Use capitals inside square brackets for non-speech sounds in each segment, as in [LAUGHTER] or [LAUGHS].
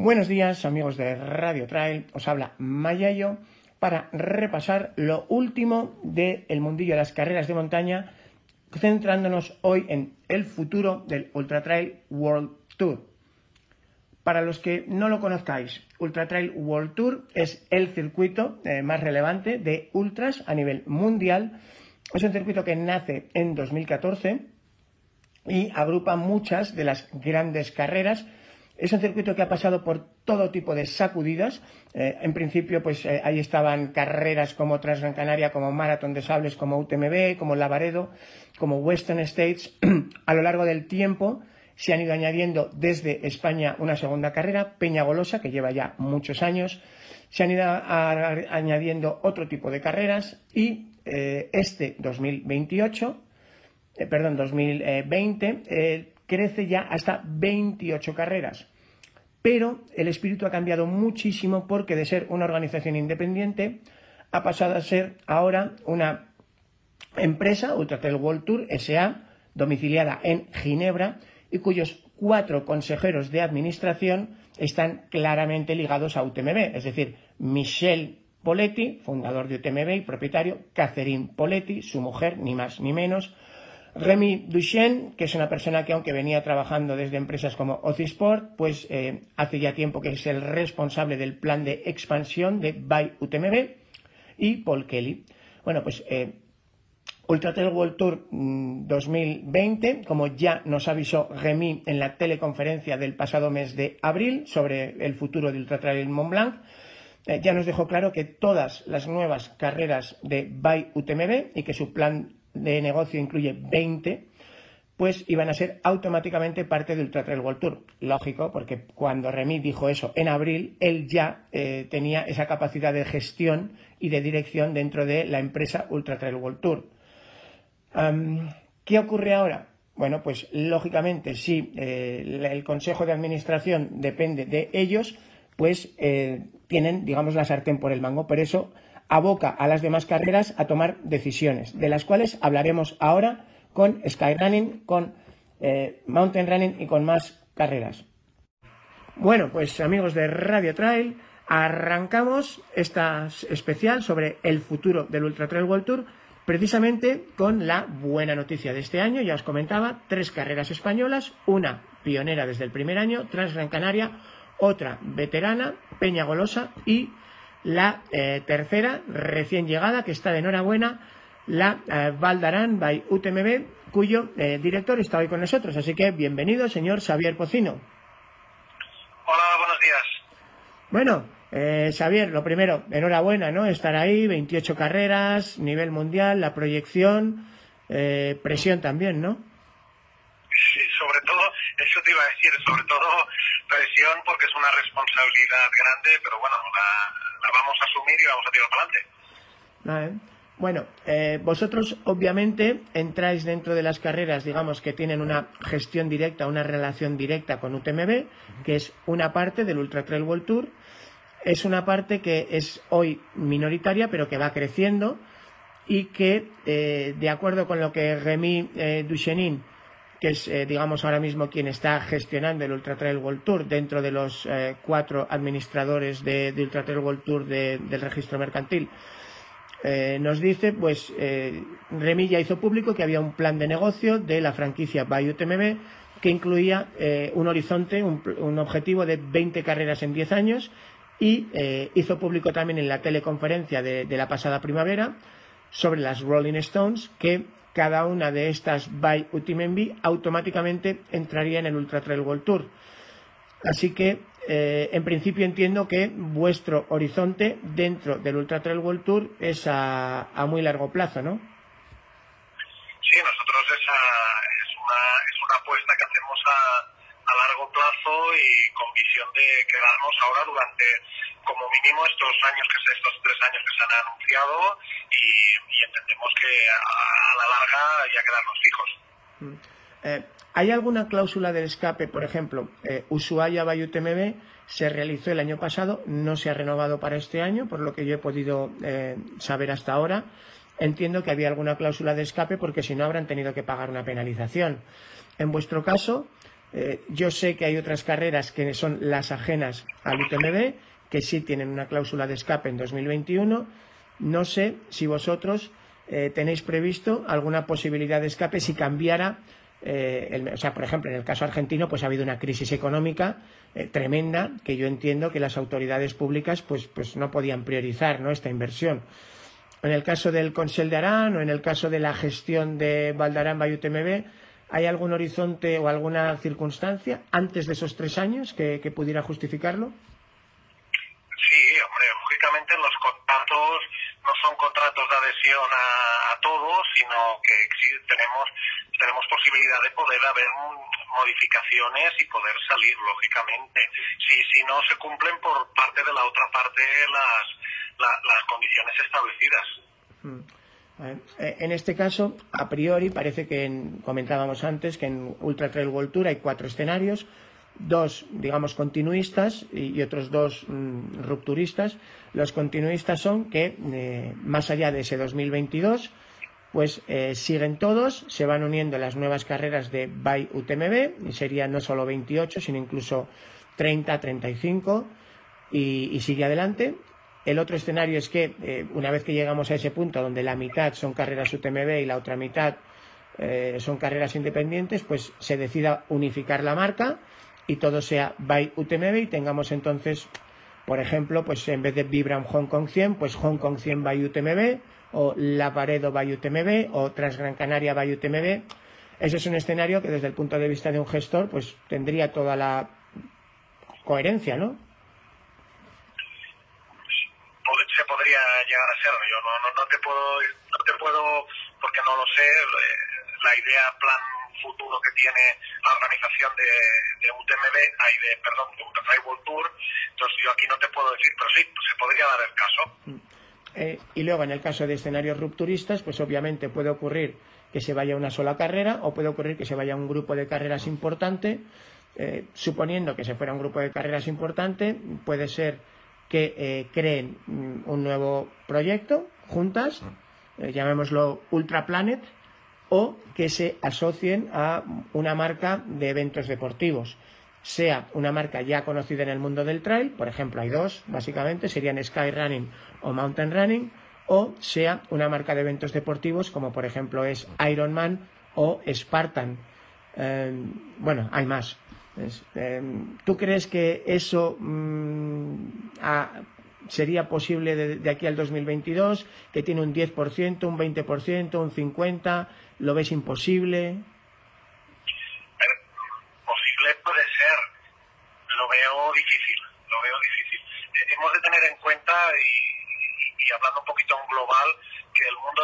Buenos días amigos de Radio Trail, os habla Mayayo para repasar lo último del mundillo de las carreras de montaña, centrándonos hoy en el futuro del Ultra Trail World Tour. Para los que no lo conozcáis, Ultra Trail World Tour es el circuito eh, más relevante de ultras a nivel mundial. Es un circuito que nace en 2014 y agrupa muchas de las grandes carreras es un circuito que ha pasado por todo tipo de sacudidas. Eh, en principio, pues eh, ahí estaban carreras como Transgran Canaria, como Maratón de Sables, como UTMB, como Lavaredo, como Western States. [CLEARS THROAT] a lo largo del tiempo se han ido añadiendo desde España una segunda carrera, Peña Golosa, que lleva ya muchos años. Se han ido añadiendo otro tipo de carreras y eh, este 2028, perdón, 2020, crece ya hasta 28 carreras. Pero el espíritu ha cambiado muchísimo porque de ser una organización independiente ha pasado a ser ahora una empresa, Ultratel World Tour SA, domiciliada en Ginebra y cuyos cuatro consejeros de administración están claramente ligados a UTMB, es decir, Michel Poletti, fundador de UTMB y propietario, Catherine Poletti, su mujer, ni más ni menos, Remy Duchenne, que es una persona que aunque venía trabajando desde empresas como Ocisport, pues eh, hace ya tiempo que es el responsable del plan de expansión de By UTMB, y Paul Kelly. Bueno, pues eh, Ultra Trail World Tour 2020, mm, como ya nos avisó Remy en la teleconferencia del pasado mes de abril sobre el futuro de Ultra Trail Mont Blanc, eh, ya nos dejó claro que todas las nuevas carreras de By UTMB y que su plan de negocio incluye 20, pues iban a ser automáticamente parte de Ultra Trail World Tour. Lógico, porque cuando Remy dijo eso en abril, él ya eh, tenía esa capacidad de gestión y de dirección dentro de la empresa Ultra Trail World Tour. ¿Qué ocurre ahora? Bueno, pues lógicamente, si eh, el Consejo de Administración depende de ellos, pues eh, tienen, digamos, la sartén por el mango. Por eso aboca a las demás carreras a tomar decisiones, de las cuales hablaremos ahora con Skyrunning, con eh, Mountain Running y con más carreras. Bueno, pues amigos de Radio Trail, arrancamos esta especial sobre el futuro del Ultra Trail World Tour, precisamente con la buena noticia de este año, ya os comentaba, tres carreras españolas, una pionera desde el primer año, Transgran Canaria, otra veterana, Peña Golosa y la eh, tercera, recién llegada, que está de enhorabuena, la eh, Valdarán by UTMB, cuyo eh, director está hoy con nosotros. Así que bienvenido, señor Xavier Pocino. Hola, buenos días. Bueno, Xavier, lo primero, enhorabuena, ¿no? Estar ahí, 28 carreras, nivel mundial, la proyección, presión también, ¿no? Sí, sobre todo, eso te iba a decir, sobre todo presión porque es una responsabilidad grande, pero bueno, la, vamos a asumir y vamos a tirar para adelante. Bueno, eh, vosotros obviamente entráis dentro de las carreras, digamos, que tienen una gestión directa, una relación directa con UTMB, que es una parte del Ultra Trail World Tour. Es una parte que es hoy minoritaria, pero que va creciendo y que, eh, de acuerdo con lo que Remy eh, Duchenin que es, eh, digamos, ahora mismo quien está gestionando el Ultra Trail World Tour dentro de los eh, cuatro administradores de, Ultra Trail World Tour del registro mercantil. Eh, nos dice, pues, Remilla hizo público que había un plan de negocio de la franquicia By UTMB que incluía un horizonte, un, objetivo de 20 carreras en 10 años y hizo público también en la teleconferencia de, de la pasada primavera sobre las Rolling Stones que cada una de estas by UTMB automáticamente entraría en el Ultra Trail World Tour. Así que, eh, en principio entiendo que vuestro horizonte dentro del Ultra Trail World Tour es a, muy largo plazo, ¿no? Sí, nosotros esa es una, es una apuesta que hacemos a, a plazo y con visión de quedarnos ahora durante como mínimo estos años que estos tres años que se han anunciado y, entendemos que a, la larga ya quedarnos fijos. Mm. Eh, ¿Hay alguna cláusula del escape? Por ejemplo, eh, Ushuaia by UTMB se realizó el año pasado, no se ha renovado para este año, por lo que yo he podido eh, saber hasta ahora. Entiendo que había alguna cláusula de escape porque si no habrán tenido que pagar una penalización. En vuestro caso, Eh, yo sé que hay otras carreras que son las ajenas al UTMB, que sí tienen una cláusula de escape en 2021. No sé si vosotros eh, tenéis previsto alguna posibilidad de escape si cambiara eh, o sea, por ejemplo, en el caso argentino, pues ha habido una crisis económica tremenda que yo entiendo que las autoridades públicas pues, pues no podían priorizar ¿no? esta inversión. En el caso del Consell de Arán o en el caso de la gestión de Valdarán by UTMB, ¿Hay algún horizonte o alguna circunstancia antes de esos tres años que, pudiera justificarlo? Sí, hombre, lógicamente los contratos no son contratos de adhesión a, todos, sino que tenemos tenemos posibilidad de poder haber modificaciones y poder salir, lógicamente. Si, si no se cumplen por parte de la otra parte las, las condiciones establecidas. Mm. Eh, en este caso, a priori, parece que comentábamos antes que en Ultra Trail World Tour hay cuatro escenarios, dos, digamos, continuistas y, otros dos mm, rupturistas. Los continuistas son que, eh, más allá de ese 2022, pues eh, siguen todos, se van uniendo las nuevas carreras de BY UTMB, y serían no solo 28, sino incluso 30, 35, y, y sigue adelante. El otro escenario es que eh, una vez que llegamos a ese punto donde la mitad son carreras UTMB y la otra mitad eh, son carreras independientes, pues se decida unificar la marca y todo sea by UTMB y tengamos entonces, por ejemplo, pues en vez de Vibram Hong Kong 100, pues Hong Kong 100 by UTMB o La Paredo by UTMB o Transgran Canaria by UTMB. Ese es un escenario que desde el punto de vista de un gestor pues tendría toda la coherencia, ¿no? se podría llegar a ser. Yo no, no, no te puedo, no te puedo, porque no lo sé, eh, la idea, plan futuro que tiene la organización de, de UTMB, hay de, perdón, de UTMB World Tour, entonces yo aquí no te puedo decir, pero sí, se podría dar el caso. Eh, y luego, en el caso de escenarios rupturistas, pues obviamente puede ocurrir que se vaya una sola carrera o puede ocurrir que se vaya un grupo de carreras importante. Eh, suponiendo que se fuera un grupo de carreras importante, puede ser que eh, creen mm, un nuevo proyecto juntas, eh, llamémoslo Ultra Planet, o que se asocien a una marca de eventos deportivos, sea una marca ya conocida en el mundo del trail, por ejemplo, hay dos, básicamente, serían Sky Running o Mountain Running, o sea una marca de eventos deportivos como por ejemplo es Ironman o Spartan. Eh, bueno, hay más. Em, ¿Tú crees que eso mm, sería posible de, aquí al 2022? ¿Que tiene un 10%, un 20%, un 50%? ¿Lo ves imposible? Posible puede ser. Lo veo difícil. Lo veo difícil. Eh, hemos de tener en cuenta, y, hablando un poquito en global,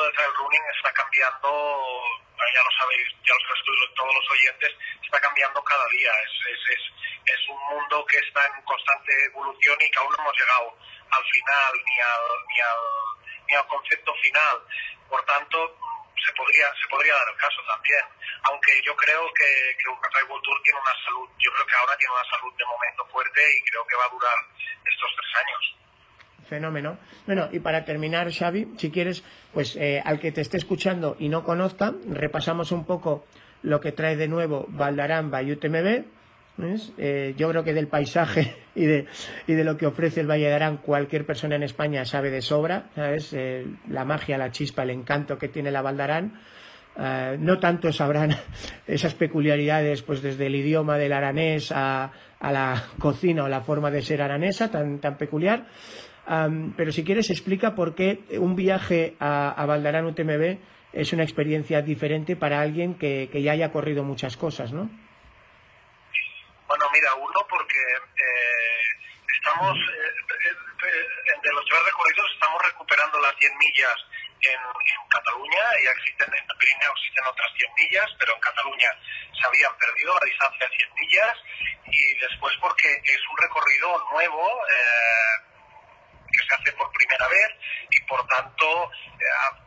mundo trail running está cambiando, ya lo sabéis, ya lo sabéis todos los oyentes, está cambiando cada día. Es, un mundo que está en constante evolución y que aún no hemos llegado al final ni al, ni al, ni al concepto final. Por tanto, se podría, dar el caso también. Aunque yo creo que, que Ultra World Tour tiene una salud, yo creo que ahora tiene una salud de momento fuerte y creo que va a durar estos tres años fenómeno. Bueno, y para terminar, Xavi, si quieres, pues eh, al que te esté escuchando y no conozca, repasamos un poco lo que trae de nuevo Valdarán by UTMB. Eh, yo creo que del paisaje [LAUGHS] y de, y de lo que ofrece el Valle de Arán cualquier persona en España sabe de sobra, ¿sabes? Eh, la magia, la chispa, el encanto que tiene la. Eh, no tanto sabrán [LAUGHS] esas peculiaridades, pues desde el idioma del aranés a, a la cocina o la forma de ser aranesa tan, tan peculiar. Pero si quieres, explica por qué un viaje a, a Valdarán UTMB es una experiencia diferente para alguien que, que ya haya corrido muchas cosas, ¿no? Bueno, mira, uno porque eh, estamos, eh, eh, de los tres recorridos estamos recuperando las 100 millas en, Cataluña, ya existen en Pirineo existen otras 100 millas, pero en Cataluña se habían perdido la distancia de 100 millas y después porque es un recorrido nuevo que se hace por primera vez y por tanto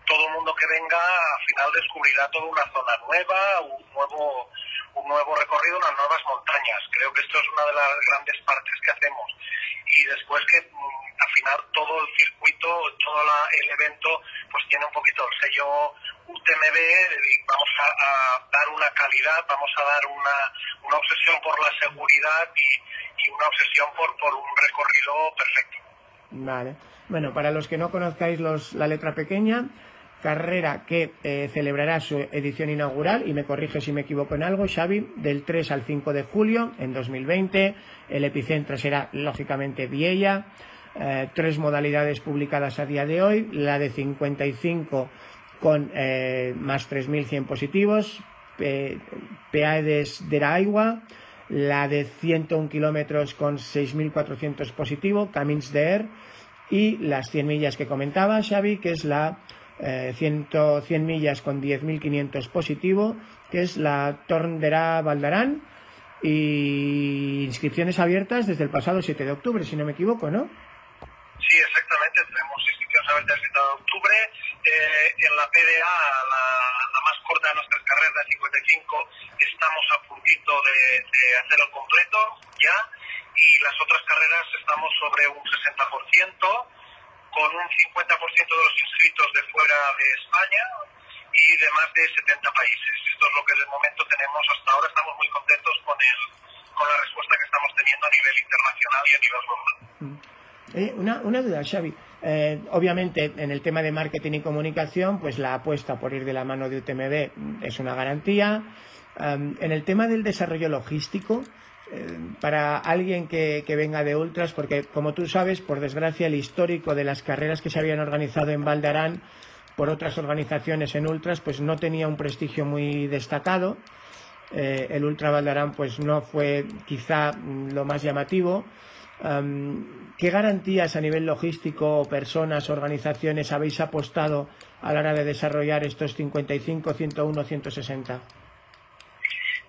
todo el mundo que venga al final descubrirá toda una zona nueva, un nuevo un nuevo recorrido, unas nuevas montañas. Creo que esto es una de las grandes partes que hacemos. Y después que mm, al final todo el circuito, todo el evento, pues tiene un poquito el sello UTMB, y vamos a, dar una calidad, vamos a dar una, una obsesión por la seguridad y, una obsesión por, por un recorrido perfecto. Vale. Bueno, para los que no conozcáis los, la letra pequeña, carrera que eh, celebrará su edición inaugural, y me corrige si me equivoco en algo, Xavi, del 3 al 5 de julio en 2020. El epicentro será, lógicamente, Viella. Eh, tres modalidades publicadas a día de hoy, la de 55 con eh, más 3.100 positivos, PAEDES de la Agua, la de 101 kilómetros con 6.400 positivos, Camins de Air, y las 100 millas que comentaba Xavi, que es la 100, eh, 100 millas con 10.500 positivo, que es la Torndera Valdarán, y inscripciones abiertas desde el pasado 7 de octubre, si no me equivoco, ¿no? Sí, exactamente, tenemos inscripciones abiertas desde el 7 de octubre. Eh, en la PDA, la, más corta de nuestras carreras, de 55, estamos a puntito de, de hacer el completo ya, y las otras carreras estamos sobre un 60% con un 50% de los inscritos de fuera de España y de más de 70 países. Esto es lo que de momento tenemos hasta ahora. Estamos muy contentos con, el, con la respuesta que estamos teniendo a nivel internacional y a nivel global. Eh, una, una, duda, Xavi. Eh, obviamente, en el tema de marketing y comunicación, pues la apuesta por ir de la mano de UTMB es una garantía. En el tema del desarrollo logístico, eh, para alguien que, venga de ultras, porque como tú sabes, por desgracia, el histórico de las carreras que se habían organizado en Valdarán por otras organizaciones en ultras, pues no tenía un prestigio muy destacado. Eh, el Ultra Valdarán, pues no fue quizá lo más llamativo. ¿Qué garantías a nivel logístico, personas, organizaciones habéis apostado a la hora de desarrollar estos 55, 101, 160?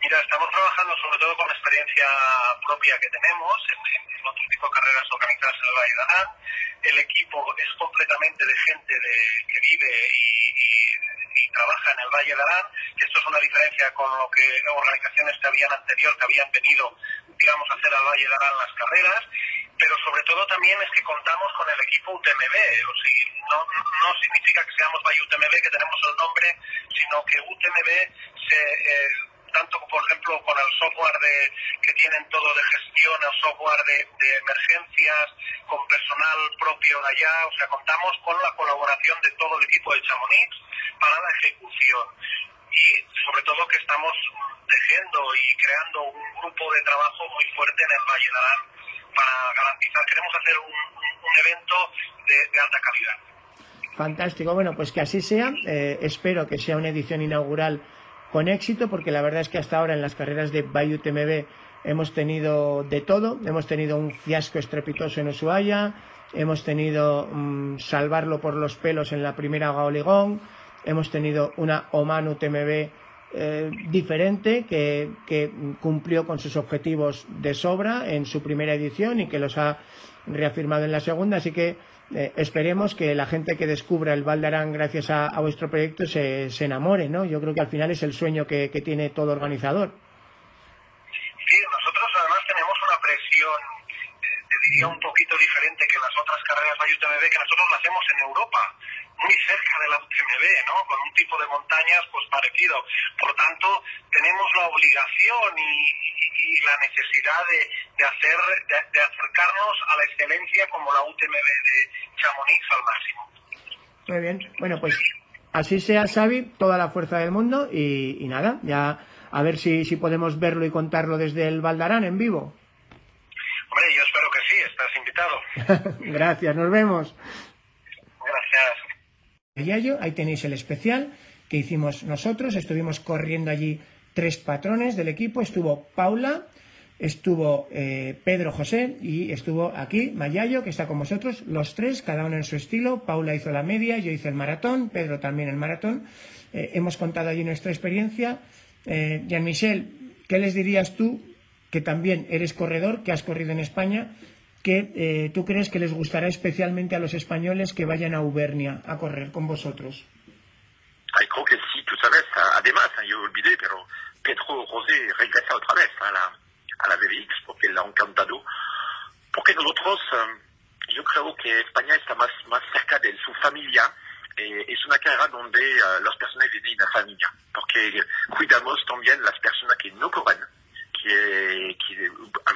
Mira, estamos trabajando sobre todo con la experiencia propia que tenemos en, otro tipo de carreras organizadas en de Arán. El equipo es completamente de gente que vive y, trabaja en el Valle de Arán, que esto es una diferencia con lo que organizaciones que habían anterior, que habían venido, digamos, a hacer al Valle de Arán las carreras pero sobre todo también es que contamos con el equipo UTMB, o no, no significa que seamos Valle UTMB, que tenemos el nombre, sino que UTMB se, eh, tanto por ejemplo con el software de, que tienen todo de gestión, el software de, emergencias, con personal propio de allá, o sea, contamos con la colaboración de todo el equipo de Chamonix para la ejecución. Y sobre todo que estamos tejiendo y creando un grupo de trabajo muy fuerte en el Valle de Arán para garantizar, queremos hacer un, evento de, alta calidad. Fantástico, bueno, pues que así sea. Eh, espero que sea una edición inaugural con éxito, porque la verdad es que hasta ahora en las carreras de Bayou TMB hemos tenido de todo. Hemos tenido un fiasco estrepitoso en Ushuaia, hemos tenido mm, salvarlo por los pelos en la primera Gaoligón, hemos tenido una Oman UTMB eh, diferente que, cumplió con sus objetivos de sobra en su primera edición y que los ha reafirmado en la segunda. Así que eh, esperemos que la gente que descubra el Valdarán gracias a, vuestro proyecto se, se, enamore, ¿no? Yo creo que al final es el sueño que, tiene todo organizador. Sí, nosotros además tenemos una presión, eh, te diría un poquito diferente que las otras carreras de UTMB, que nosotros lo hacemos en Europa, muy cerca de la UTMB, ¿no? Con un tipo de montañas pues parecido. Por tanto, tenemos la obligación y, y la necesidad de, de hacer, de, acercarnos a la excelencia como la UTMB de Chamonix al máximo. Muy bien, bueno pues así sea Xavi, toda la fuerza del mundo y, nada, ya a ver si, si podemos verlo y contarlo desde el Valdarán en vivo. Hombre, yo espero que sí, estás invitado. [LAUGHS] Gracias, nos vemos. Gracias. Ahí tenéis el especial que hicimos nosotros, estuvimos corriendo allí tres patrones del equipo. Estuvo Paula, estuvo eh, Pedro José y estuvo aquí Mayayo, que está con vosotros, los tres, cada uno en su estilo. Paula hizo la media, yo hice el maratón, Pedro también el maratón. Eh, hemos contado allí nuestra experiencia. Eh, Jean-Michel, ¿qué les dirías tú, que también eres corredor, que has corrido en España, que tú crees que les gustará especialmente a los españoles que vayan a Auvernia a correr con vosotros? Ay, creo que sí, tú sabes, además, yo olvidé, pero Pedro Rosé regresa otra vez a la, a la BBX porque le ha encantado. Porque nosotros, eh, yo creo que España está más, más cerca de su familia. Eh, es una carrera donde las personas vienen en familia, porque cuidamos también las personas que no corren, que, que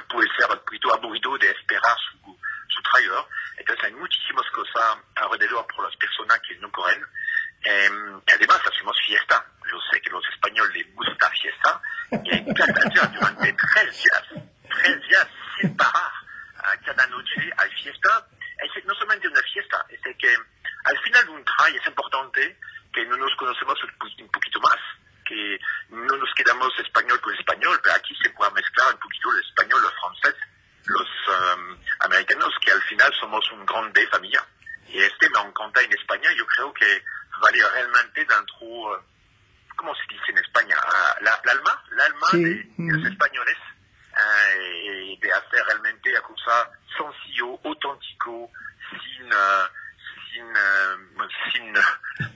puede ser un poquito aburrido de esperar su, su trailer. Entonces hay muchísimas cosas alrededor por las personas que fiesta. Yo sé que los españoles les gusta fiesta. Y parar, cada noche hay fiesta. Es no solamente una fiesta, es que al final de un trail es importante que no nos conocemos un poquito más, que no nos quedamos español con español, pero aquí se puede mezclar un poquito el español, el francés, los um, americanos, que al final somos un grande familia. Y este me encanta en España, yo creo que vale realmente dentro, ¿cómo se dice en España? Uh, la, la alma, la alma Sí. de, de los españoles, uh, y de hacer realmente la cosa sencillo, auténtico, sin, uh, sin, uh, sin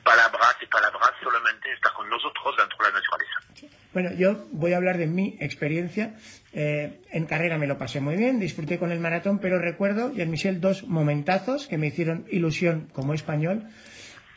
palabras y palabras, solamente estar con nosotros dentro de la naturaleza. Bueno, yo voy a hablar de mi experiencia. Eh, en carrera me lo pasé muy bien, disfruté con el maratón, pero recuerdo, y en Michel, dos momentazos que me hicieron ilusión como español.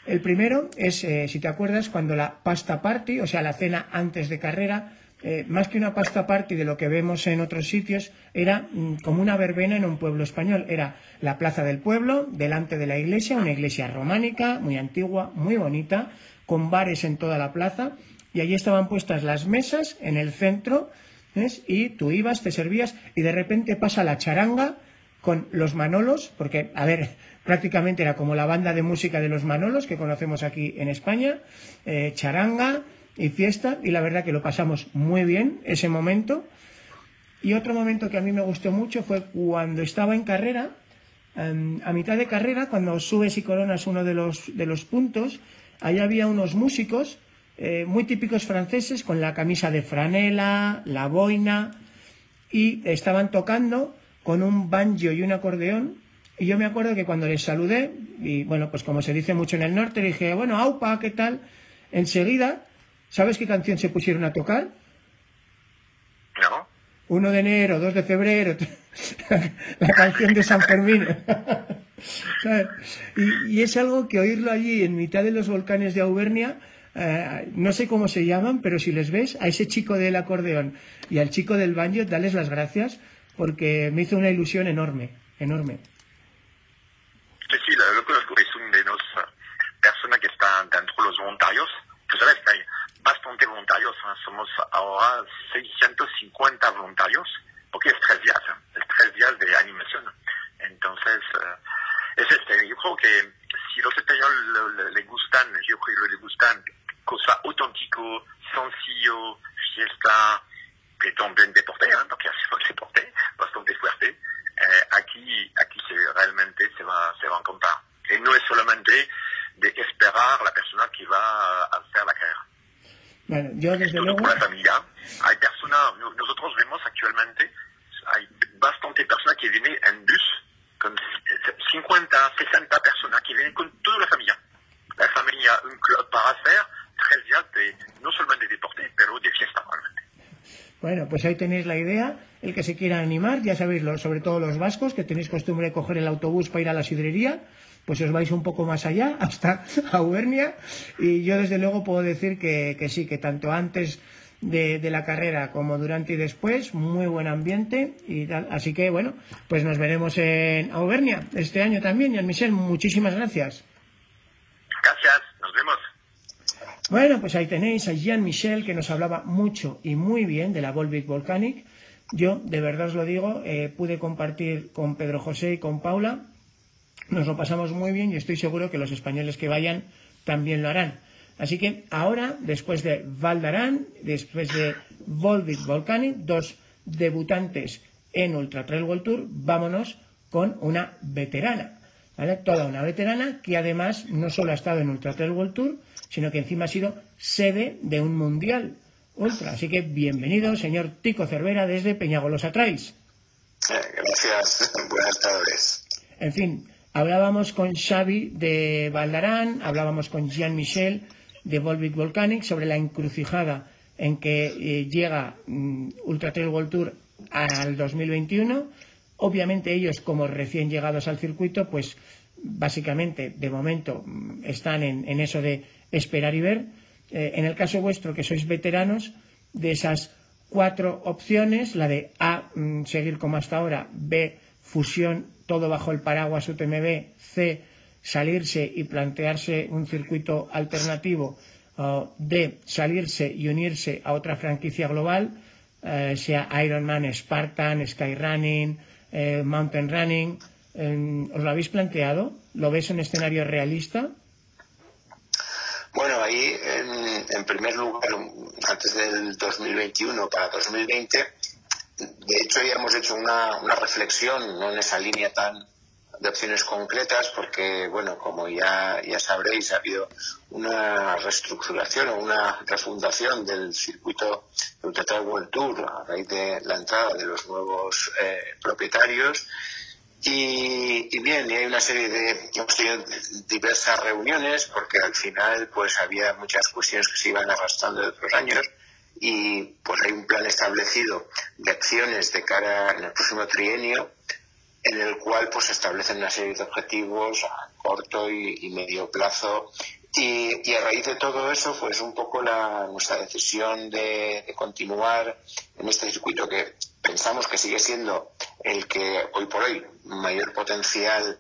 El primero es, eh, si te acuerdas, cuando la pasta party, o sea, la cena antes de carrera, eh, más que una pasta party de lo que vemos en otros sitios, era mm, como una verbena en un pueblo español. Era la plaza del pueblo, delante de la iglesia, una iglesia románica, muy antigua, muy bonita, con bares en toda la plaza, y allí estaban puestas las mesas en el centro, y tú ibas, te servías, y de repente pasa la charanga con los Manolos, porque, a ver, [LAUGHS] prácticamente era como la banda de música de los Manolos que conocemos aquí en España, eh, charanga y fiesta, y la verdad que lo pasamos muy bien ese momento. Y otro momento que a mí me gustó mucho fue cuando estaba en carrera, em, a mitad de carrera, cuando subes y coronas uno de los, de los puntos, ahí había unos músicos eh, muy típicos franceses con la camisa de franela, la boina, y estaban tocando con un banjo y un acordeón. Y yo me acuerdo que cuando les saludé, y bueno, pues como se dice mucho en el norte, dije, bueno, aupa, ¿qué tal? Enseguida, ¿sabes qué canción se pusieron a tocar? ¿No? 1 de enero, 2 de febrero, [LAUGHS] la canción de San Fermín. [LAUGHS] ¿Sabes? Y, y es algo que oírlo allí en mitad de los volcanes de Auvernia, eh, no sé cómo se llaman, pero si les ves, a ese chico del acordeón y al chico del banjo, dales las gracias porque me hizo una ilusión enorme, enorme. Sí, sí, lo, conozco, es una de las personas que están dentro de los voluntarios. Tú sabes que hay bastante voluntarios, ¿eh? somos ahora 650 voluntarios, porque es tres días, ¿eh? es tres días de animación. Entonces, uh, es este, yo creo que si los españoles le, le gustan, yo creo que le gustan cosas auténtico, sencillo, fiesta, que también deporte, ¿eh? porque hacemos deporte bastante fuerte. Eh, aquí, aquí se, realmente se va, se va a encontrar. Y no es solamente de esperar la persona que va a hacer la carrera. Bueno, yo desde Esto luego... por la familia. Hay personas, no- nosotros vemos actualmente, hay bastante personas que vienen en bus, con 50, 60 personas que vienen con toda la familia. La familia, un club para hacer tres días de, no solamente de deporte, pero de fiesta realmente. Bueno, pues ahí tenéis la idea. El que se quiera animar, ya sabéis, lo- sobre todo los vascos, que tenéis costumbre de coger el autobús para ir a la sidrería, pues os vais un poco más allá, [LAUGHS] hasta Auvernia. Y yo, desde luego, puedo decir que, que sí, que tanto antes de, de la carrera como durante y después, muy buen ambiente. Y tal. Así que, bueno, pues nos veremos en Auvernia este año también. Y Michel, muchísimas gracias. Gracias, nos vemos. Bueno, pues ahí tenéis a Jean Michel que nos hablaba mucho y muy bien de la Volvic Volcanic. Yo, de verdad os lo digo, eh, pude compartir con Pedro José y con Paula. Nos lo pasamos muy bien y estoy seguro que los españoles que vayan también lo harán. Así que ahora, después de Valdarán, después de Volvic Volcanic, dos debutantes en Ultra Trail World Tour, vámonos con una veterana. ¿vale? Toda una veterana que además no solo ha estado en Ultra Trail World Tour, sino que encima ha sido sede de un mundial ultra. Así que bienvenido, señor Tico Cervera, desde Peñagolosa Trails. Gracias, buenas tardes. En fin, hablábamos con Xavi de Valdarán, hablábamos con Jean Michel de Volvic Volcanic sobre la encrucijada en que eh, llega mm, Ultra Trail World Tour al 2021. Obviamente ellos, como recién llegados al circuito, pues básicamente de momento mm, están en, eso de esperar y ver. Eh, en el caso vuestro, que sois veteranos, de esas cuatro opciones, la de A, mm, seguir como hasta ahora, B, fusión, todo bajo el paraguas UTMB, C, salirse y plantearse un circuito alternativo, D, salirse y unirse a otra franquicia global, eh, sea Ironman, Spartan, Skyrunning, eh, Mountain Running. ¿Os lo habéis planteado? ¿Lo ves un escenario realista? Bueno, ahí en, primer lugar, antes del 2021 para 2020, de hecho ya hemos hecho una, una reflexión, no en esa línea tan de opciones concretas, porque, bueno, como ya, ya sabréis, ha habido una reestructuración o una refundación del circuito de Ultra World Tour a raíz de la entrada de los nuevos eh, propietarios. Y, bien, y hay una serie de, hemos tenido diversas reuniones porque al final pues había muchas cuestiones que se iban arrastrando de otros años y pues hay un plan establecido de acciones de cara en el próximo trienio en el cual pues se establecen una serie de objetivos a corto y, medio plazo. Y, a raíz de todo eso pues un poco la, nuestra decisión de, continuar en este circuito que pensamos que sigue siendo el que hoy por hoy mayor potencial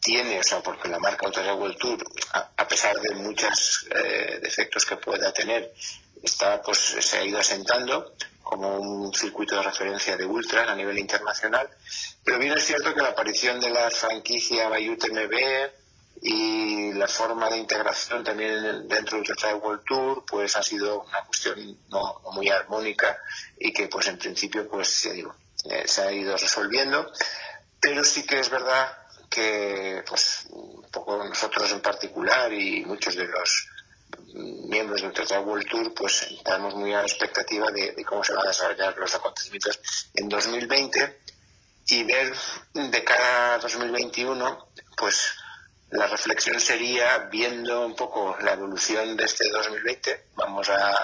tiene, o sea, porque la marca Autoridad World Tour, a, pesar de muchos eh, defectos que pueda tener, está, pues, se ha ido asentando como un circuito de referencia de ultras a nivel internacional. Pero bien es cierto que la aparición de la franquicia Bayut MB y la forma de integración también dentro del Ultra World Tour pues ha sido una cuestión no, muy armónica y que pues en principio pues ya digo eh, se ha ido resolviendo pero sí que es verdad que pues poco nosotros en particular y muchos de los miembros del Ultra World Tour pues estamos muy a la expectativa de, cómo se van a desarrollar los acontecimientos en 2020 y ver de cara a 2021 pues la reflexión sería, viendo un poco la evolución de este 2020, vamos a,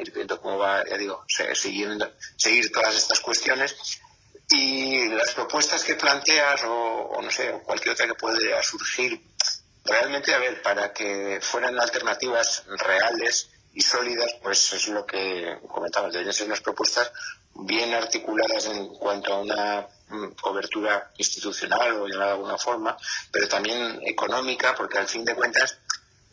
ir viendo cómo va, ya digo, siguiendo, seguir todas estas cuestiones y las propuestas que planteas o, no sé, cualquier otra que pueda surgir, realmente, a ver, para que fueran alternativas reales y sólidas, pues es lo que comentabas, deberían ser unas propuestas bien articuladas en cuanto a una Mm, cobertura institucional o llamada de alguna forma, pero también económica, porque al fin de cuentas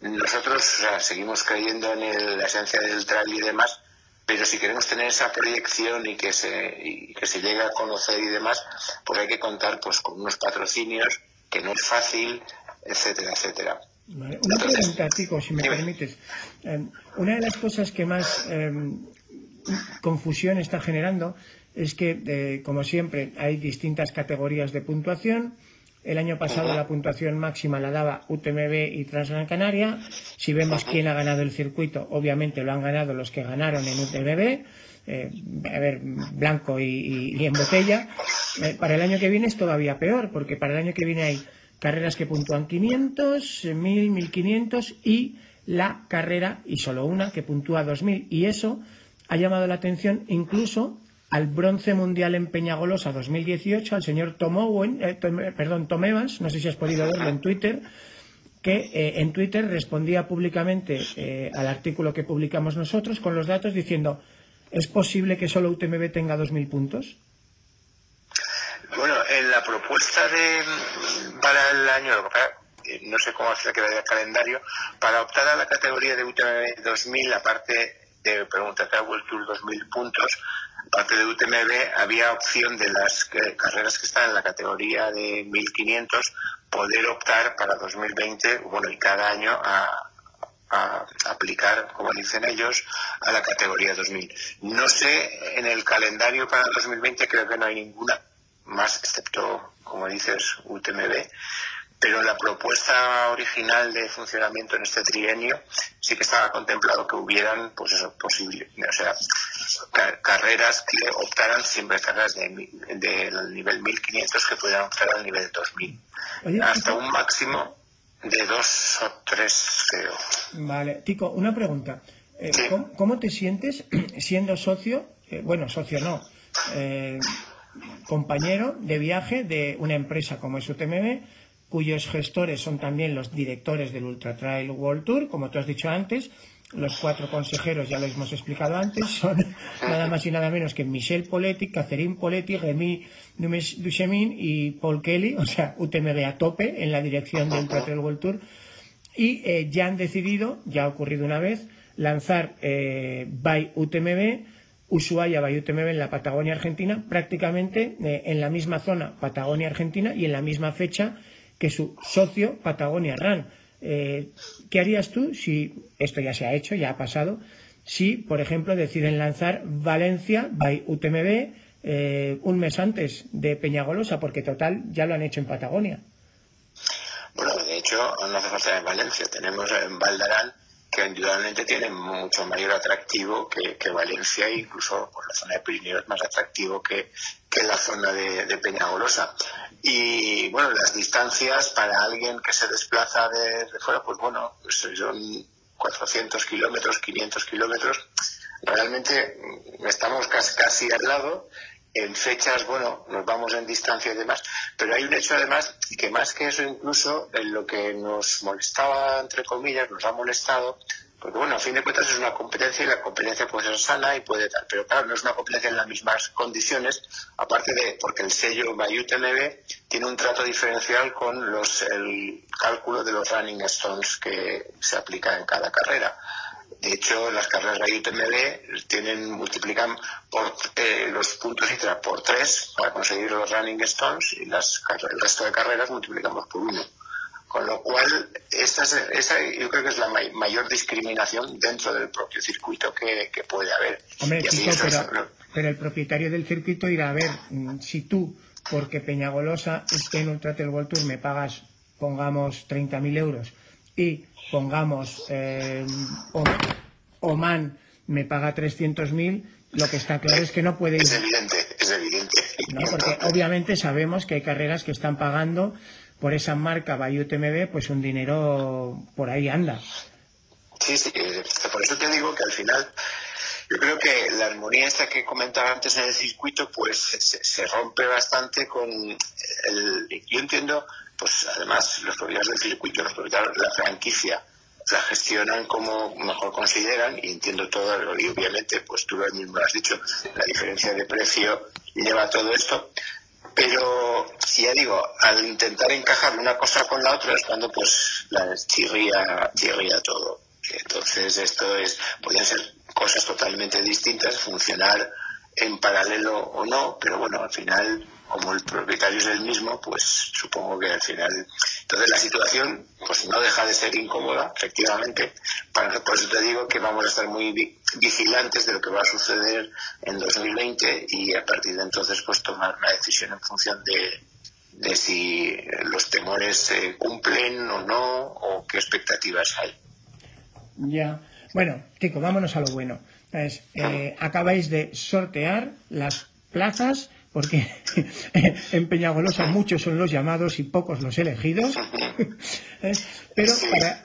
nosotros seguimos creyendo en la esencia del trail y demás, pero si queremos tener esa proyección y que se que se llegue a conocer y demás, pues hay que contar pues con unos patrocinios que no es fácil, etcétera, etcétera. Una pregunta, Tico, si me permites. Em, una de las cosas que más em, confusión está generando es que, eh, como siempre, hay distintas categorías de puntuación. El año pasado la puntuación máxima la daba UTMB y Transgran Canaria. Si vemos quién ha ganado el circuito, obviamente lo han ganado los que ganaron en UTMB. Eh, a ver, blanco y, en botella. Eh, para el año que viene es todavía peor, porque para el año que viene hay carreras que puntúan 500, 1000, 1500 y la carrera, y solo una, que puntúa 2000. Y eso ha llamado la atención incluso al bronce mundial en Peñagolosa 2018, al señor Tom, Owen, eh, perdón, Tom Evans, no sé si has podido verlo en Twitter, que eh, en Twitter respondía públicamente eh, al artículo que publicamos nosotros con los datos diciendo ¿es posible que solo UTMB tenga 2.000 puntos? Bueno, en la propuesta de para el año, no sé cómo se queda el calendario, para optar a la categoría de UTMB 2000, aparte de preguntar a World Tour 2000 puntos, parte de UTMB había opción de las carreras que están en la categoría de 1500 poder optar para 2020, bueno, y cada año a, aplicar, como dicen ellos, a la categoría 2000. No sé, en el calendario para 2020 creo que no hay ninguna, más excepto, como dices, UTMB, pero la propuesta original de funcionamiento en este trienio sí que estaba contemplado que hubieran, pues eso, posible, o sea, carreras que optaran siempre carreras del de, nivel 1500 que pudieran optar al nivel 2000. hasta un máximo de dos o tres, creo. Vale, Tico, una pregunta. Eh, ¿cómo, te sientes siendo socio, eh, bueno, socio no, compañero de viaje de una empresa como es UTMB, cuyos gestores son también los directores del Ultra Trail World Tour, como tú has dicho antes, los cuatro consejeros, ya lo hemos explicado antes, son nada más y nada menos que Michel Poletti, Catherine Poletti, Remy Duchemin y Paul Kelly, o sea, UTMB a tope en la dirección del Ultra World Tour. Y eh, ya han decidido, ya ha ocurrido una vez, lanzar eh, by UTMB, Ushuaia by UTMB en la Patagonia Argentina, prácticamente eh, en la misma zona Patagonia Argentina y en la misma fecha que su socio Patagonia Run eh, ¿Qué harías tú si esto ya se ha hecho, ya ha pasado? Si, por ejemplo, deciden lanzar Valencia by UTMB eh, un mes antes de Peñagolosa, porque total ya lo han hecho en Patagonia. Bueno, de hecho, no hace falta en Valencia, tenemos en Valdarán que indudablemente tiene mucho mayor atractivo que, Valencia, incluso por la zona de Pirineo es más atractivo que, la zona de, Peñagolosa. Y bueno, las distancias para alguien que se desplaza desde fuera, pues bueno, pues son 400 kilómetros, 500 kilómetros. Realmente mm, estamos casi, casi al lado en fechas, bueno, nos vamos en distancia y demás, pero hay un hecho además que más que eso incluso en lo que nos molestaba, entre comillas, nos ha molestado, porque bueno, a fin de cuentas es una competencia y la competencia puede ser sana y puede tal, pero claro, no es una competencia en las mismas condiciones, aparte de porque el sello BayUTMB tiene un trato diferencial con los, el cálculo de los running stones que se aplica en cada carrera. De hecho, las carreras de UTMB tienen, multiplican por, eh, los puntos ITRA por tres para conseguir los running stones y las, el resto de carreras multiplicamos por uno. Con lo cual, esta, esa yo creo que es la mayor discriminación dentro del propio circuito que, puede haber. Hombre, pero, el propietario del circuito irá a ver mm, si tú, porque Peñagolosa esté en Ultra World Tour, me pagas, pongamos, 30.000 euros y pongamos eh, Oman me paga 300.000, lo que está claro es que no puede ir. Es evidente, es evidente. Porque obviamente sabemos que hay carreras que están pagando por esa marca Bayou TMB, pues un dinero por ahí anda. Sí, sí, por eso te digo que al final yo creo que la armonía esta que comentaba antes en el circuito, pues se, rompe bastante con el. Yo entiendo pues además los propietarios del circuito, los propietarios de la franquicia, la gestionan como mejor consideran y entiendo todo y obviamente pues tú mismo lo has dicho la diferencia de precio lleva todo esto. Pero ya digo al intentar encajar una cosa con la otra es cuando pues la chirría, chirría todo. Entonces esto es podrían ser cosas totalmente distintas funcionar en paralelo o no pero bueno al final como el propietario es el mismo, pues supongo que al final. Entonces la situación pues no deja de ser incómoda, efectivamente. Para, por eso te digo que vamos a estar muy vigilantes de lo que va a suceder en 2020 y a partir de entonces pues tomar una decisión en función de, de si los temores se cumplen o no o qué expectativas hay. Ya. Bueno, Tico, vámonos a lo bueno. Eh, acabáis de sortear las plazas porque [LAUGHS] en Peñagolosa muchos son los llamados y pocos los elegidos. [LAUGHS] ¿Eh? Pero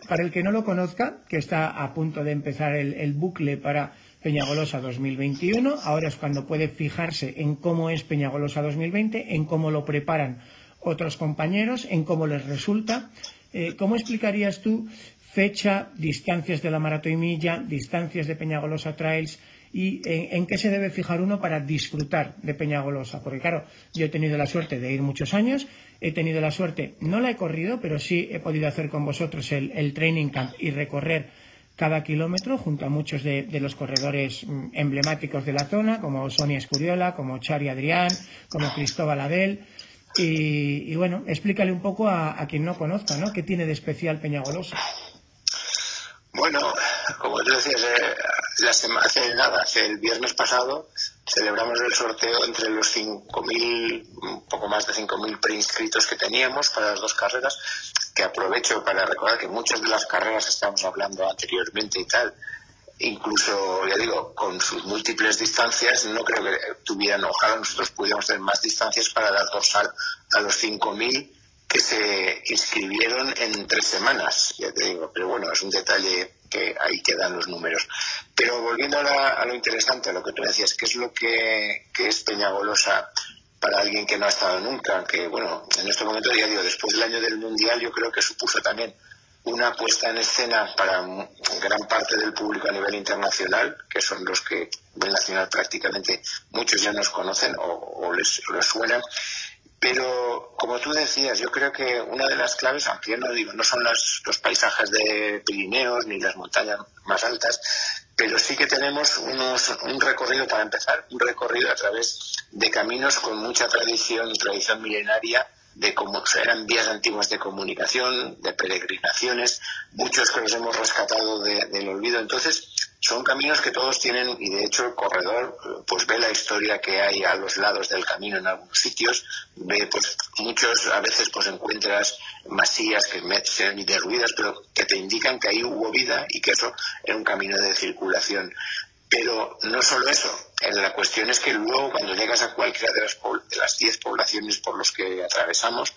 para, el que no lo conozca, que está a punto de empezar el, bucle para Peñagolosa 2021, ahora es cuando puede fijarse en cómo es Peñagolosa 2020, en cómo lo preparan otros compañeros, en cómo les resulta. Eh, ¿Cómo explicarías tú fecha, distancias de la maratón y milla, distancias de Peñagolosa Trails? Y en, qué se debe fijar uno para disfrutar de Peñagolosa. Porque claro, yo he tenido la suerte de ir muchos años, he tenido la suerte, no la he corrido, pero sí he podido hacer con vosotros el, training camp y recorrer cada kilómetro junto a muchos de, los corredores mm, emblemáticos de la zona, como Sonia Escuriola, como Chari Adrián, como Cristóbal Adel. Y, bueno, explícale un poco a, a, quien no conozca, ¿no? ¿Qué tiene de especial Peñagolosa? Bueno, como tú decías, eh, la semana, hace nada, hace el viernes pasado, celebramos el sorteo entre los 5.000, un poco más de 5.000 preinscritos que teníamos para las dos carreras, que aprovecho para recordar que muchas de las carreras que estábamos hablando anteriormente y tal, incluso, ya digo, con sus múltiples distancias, no creo que tuvieran, ojalá nosotros pudiéramos tener más distancias para dar dorsal a los 5.000 que se inscribieron en tres semanas, ya te digo, pero bueno, es un detalle que ahí quedan los números. Pero volviendo a, lo interesante, a lo que tú decías, ¿qué es lo que, es Peñagolosa para alguien que no ha estado nunca? Que, bueno, en este momento, ya digo, después del año del Mundial, yo creo que supuso también una puesta en escena para gran parte del público a nivel internacional, que son los que ven nacional prácticamente muchos ya nos conocen o, les suenan, pero, como tú decías, yo creo que una de las claves, aunque no digo, no son los paisajes de Pirineos ni las montañas más altas, pero sí que tenemos unos, un recorrido, para empezar, un recorrido a través de caminos con mucha tradición, tradición milenaria, de cómo eran vías antiguas de comunicación, de peregrinaciones, muchos que los hemos rescatado del olvido. Entonces, son caminos que todos tienen y de hecho el corredor pues ve la historia que hay a los lados del camino en algunos sitios ve pues muchos a veces pues encuentras masías que se han derruidas pero que te indican que ahí hubo vida y que eso era un camino de circulación pero no solo eso la cuestión es que luego cuando llegas a cualquiera de las de las diez poblaciones por los que atravesamos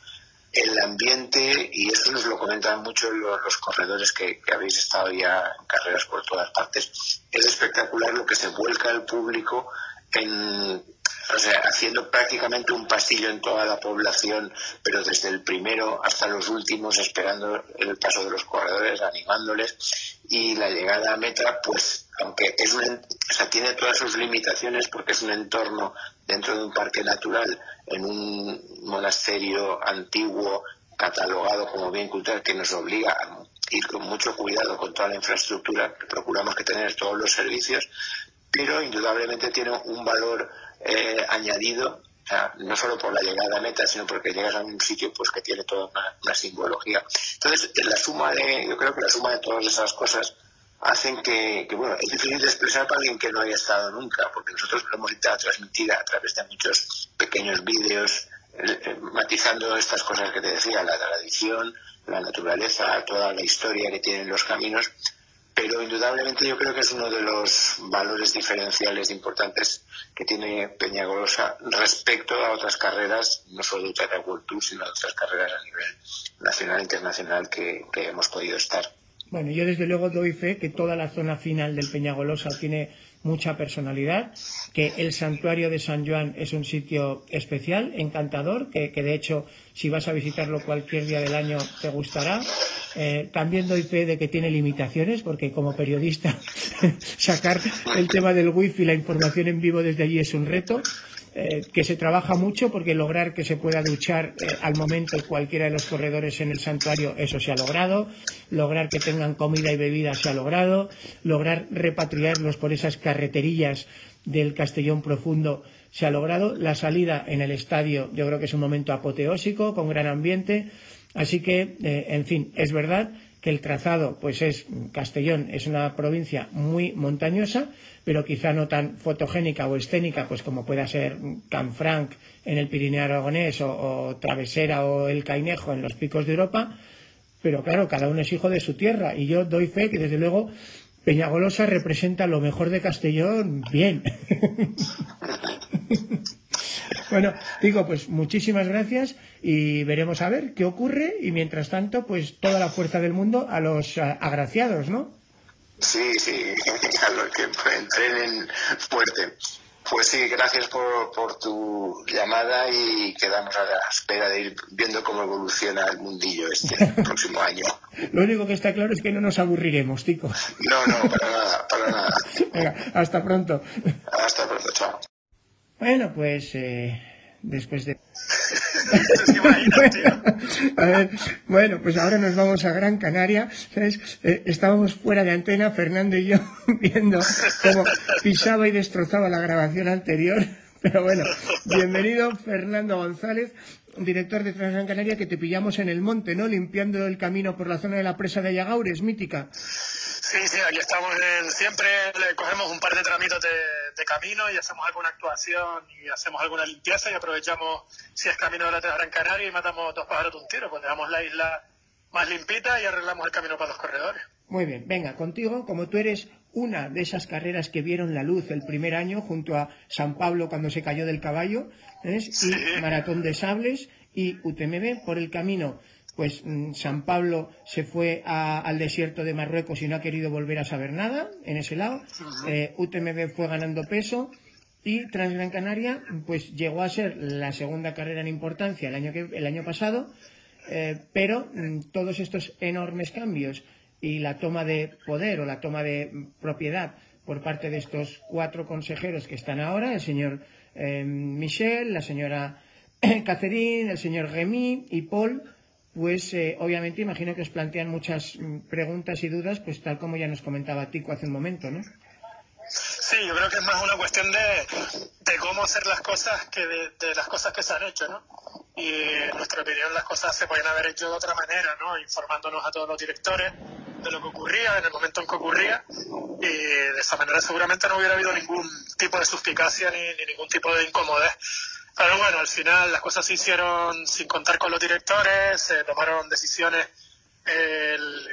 el ambiente, y eso nos lo comentan mucho los, corredores que, habéis estado ya en carreras por todas partes, es espectacular lo que se vuelca el público en, o sea, haciendo prácticamente un pasillo en toda la población, pero desde el primero hasta los últimos, esperando el paso de los corredores, animándoles, y la llegada a meta, pues, aunque es un, o sea, tiene todas sus limitaciones porque es un entorno dentro de un parque natural, en un monasterio antiguo, catalogado como bien cultural, que nos obliga a ir con mucho cuidado con toda la infraestructura, que procuramos que tener todos los servicios, pero indudablemente tiene un valor eh, añadido, no solo por la llegada a meta, sino porque llegas a un sitio pues que tiene toda una, simbología. Entonces, la suma de, yo creo que la suma de todas esas cosas hacen que, bueno, es difícil de expresar para alguien que no haya estado nunca, porque nosotros lo hemos intentado transmitir a través de muchos pequeños vídeos, eh, eh, matizando estas cosas que te decía, la tradición, la naturaleza, toda la historia que tienen los caminos, pero indudablemente yo creo que es uno de los valores diferenciales importantes que tiene Peñagolosa respecto a otras carreras, no solo de Ultra World Tour, sino a otras carreras a nivel nacional e internacional que hemos podido estar. Bueno, yo desde luego doy fe que toda la zona final del Peñagolosa tiene mucha personalidad, que el santuario de San Juan es un sitio especial, encantador, que, de hecho si vas a visitarlo cualquier día del año te gustará. Eh, también doy fe de que tiene limitaciones, porque como periodista [LAUGHS] sacar el tema del wifi, la información en vivo desde allí es un reto. Eh, que se trabaja mucho porque lograr que se pueda duchar eh, al momento cualquiera de los corredores en el santuario, eso se ha logrado, lograr que tengan comida y bebida se ha logrado, lograr repatriarlos por esas carreterillas del Castellón Profundo se ha logrado, la salida en el estadio yo creo que es un momento apoteósico, con gran ambiente, así que, eh, en fin, es verdad el trazado pues es Castellón es una provincia muy montañosa pero quizá no tan fotogénica o escénica pues como pueda ser Canfranc en el Pirineo Aragonés o, Travesera o el Cainejo en los picos de Europa, pero claro, cada uno es hijo de su tierra y yo doy fe que desde luego Peñagolosa representa lo mejor de Castellón bien. [LAUGHS] bueno, digo, pues muchísimas gracias y veremos a ver qué ocurre y mientras tanto, pues toda la fuerza del mundo a los agraciados, ¿no? Sí, sí, [LAUGHS] a los que entrenen fuerte. Pues sí, gracias por, por tu llamada y quedamos a la espera de ir viendo cómo evoluciona el mundillo este [LAUGHS] próximo año. Lo único que está claro es que no nos aburriremos, Tico. No, no, para nada, para nada. [LAUGHS] Venga, hasta pronto. Hasta pronto, chao. Bueno, pues eh, después de [LAUGHS] bueno, pues ahora nos vamos a Gran Canaria. Eh, estábamos fuera de antena, Fernando y yo, [LAUGHS] viendo cómo pisaba y destrozaba la grabación anterior. Pero bueno, bienvenido Fernando González, director de Transgran Canaria, que te pillamos en el monte, ¿no? Limpiando el camino por la zona de la presa de Ayagaures, mítica. Sí, sí, aquí estamos. siempre le cogemos un par de tramitos de, camino y hacemos alguna actuación y hacemos alguna limpieza y aprovechamos, si es camino de la Gran Canaria, y matamos dos pájaros de un tiro. Pues dejamos la isla más limpita y arreglamos el camino para los corredores. Muy bien, venga, contigo, como tú eres una de esas carreras que vieron la luz el primer año junto a San Pablo cuando se cayó del caballo, y Maratón de Sables y UTMB por el camino pues mm, San Pablo se fue al desierto de Marruecos y no ha querido volver a saber nada en ese lado. Eh, UTMB fue ganando peso y Transgran Canaria pues llegó a ser la segunda carrera en importancia el año, que, el año pasado, eh, pero mm, todos estos enormes cambios y la toma de poder o la toma de propiedad por parte de estos cuatro consejeros que están ahora, el señor eh, Michel, la señora [COUGHS] Catherine, el señor Remy y Paul, pues eh, obviamente imagino que os plantean muchas mm, preguntas y dudas, pues tal como ya nos comentaba Tico hace un momento, ¿no? Sí, yo creo que es más una cuestión de, cómo hacer las cosas que de, las cosas que se han hecho, ¿no? Y en nuestra opinión las cosas se pueden haber hecho de otra manera, ¿no? Informándonos a todos los directores de lo que ocurría en el momento en que ocurría y de esa manera seguramente no hubiera habido ningún tipo de suspicacia ni, ni ningún tipo de incomodez pero bueno, al final las cosas se hicieron sin contar con los directores, se tomaron decisiones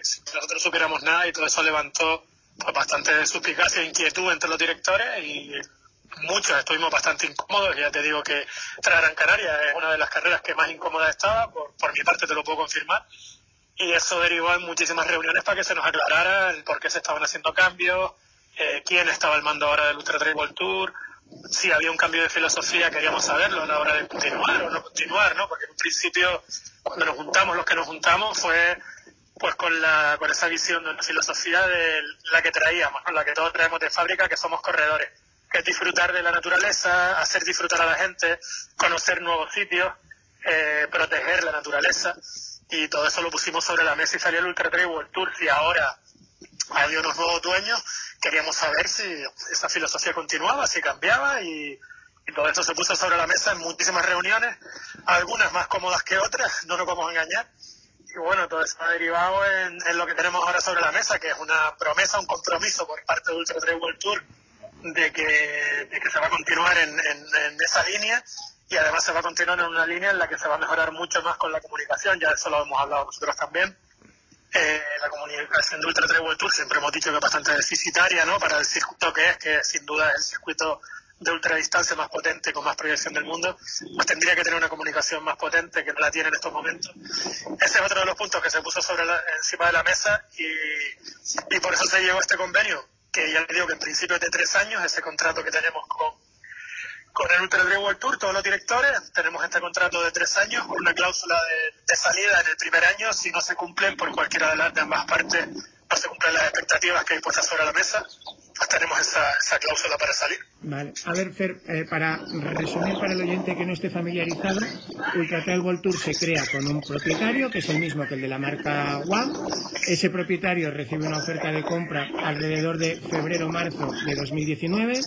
sin que nosotros supiéramos nada y todo eso levantó pues, bastante suspicacia e inquietud entre los directores y muchos estuvimos bastante incómodos. Ya te digo que Gran Canaria es una de las carreras que más incómoda estaba, por, por mi parte te lo puedo confirmar. Y eso derivó en muchísimas reuniones para que se nos aclarara el por qué se estaban haciendo cambios, eh, quién estaba al mando ahora del Ultra Trail World Tour, si había un cambio de filosofía, queríamos saberlo a la hora de continuar o no continuar, ¿no? Porque en un principio, cuando nos juntamos, los que nos juntamos, fue pues con, la, con esa visión de una filosofía de la que traíamos, ¿no? la que todos traemos de fábrica, que somos corredores, que es disfrutar de la naturaleza, hacer disfrutar a la gente, conocer nuevos sitios, eh, proteger la naturaleza, y todo eso lo pusimos sobre la mesa y salió el Ultra Trail World Tour, y ahora había unos nuevos dueños, queríamos saber si esa filosofía continuaba, si cambiaba y, todo esto se puso sobre la mesa en muchísimas reuniones, algunas más cómodas que otras, no nos vamos a engañar. Y bueno, todo eso ha derivado en, lo que tenemos ahora sobre la mesa, que es una promesa, un compromiso por parte de Ultra Trail World Tour de que, que se va a continuar en, en, esa línea y además se va a continuar en una línea en la que se va a mejorar mucho más con la comunicación, ya de eso lo hemos hablado nosotros también eh, la comunicación de Ultra Trail Tour siempre hemos dicho que es bastante deficitaria, ¿no? Para el circuito que es, que sin duda es el circuito de ultradistancia más potente, con más proyección del mundo, pues tendría que tener una comunicación más potente que no la tiene en estos momentos. Ese es otro de los puntos que se puso sobre encima de la mesa y, y por eso se llegó a este convenio, que ya le digo que en principio es de tres años, ese contrato que tenemos con, con el Ultra World Tour, todos los directores, tenemos este contrato de tres años con una cláusula de, salida en el primer año si no se cumplen por cualquiera de, las, de ambas partes, no se cumplen las expectativas que hay puestas sobre la mesa, pues tenemos esa, esa cláusula para salir. Vale. A ver, Fer, eh, para resumir para el oyente que no esté familiarizado, Ultra Trail World Tour se crea con un propietario, que es el mismo que el de la marca One. Ese propietario recibe una oferta de compra alrededor de febrero-marzo de 2019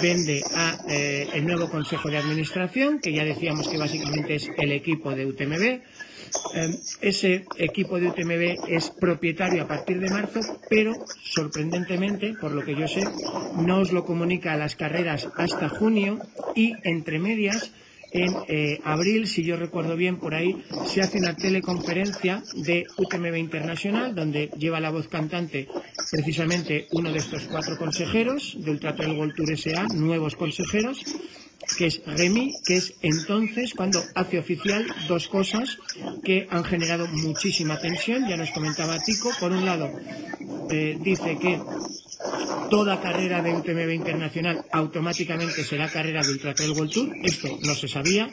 vende a eh, el nuevo Consejo de Administración, que ya decíamos que básicamente es el equipo de UTMB. Eh, ese equipo de UTMB es propietario a partir de marzo, pero sorprendentemente, por lo que yo sé, no os lo comunica a las carreras hasta junio y entre medias en eh, abril, si yo recuerdo bien, por ahí se hace una teleconferencia de UTMB Internacional, donde lleva la voz cantante precisamente uno de estos cuatro consejeros de Ultra Trail World Tour SA, nuevos consejeros, que es Remy, que es entonces cuando hace oficial dos cosas que han generado muchísima tensión, ya nos comentaba Tico, por un lado eh, dice que toda carrera de UTMB internacional automáticamente será carrera de Ultra World Tour. Esto no se sabía.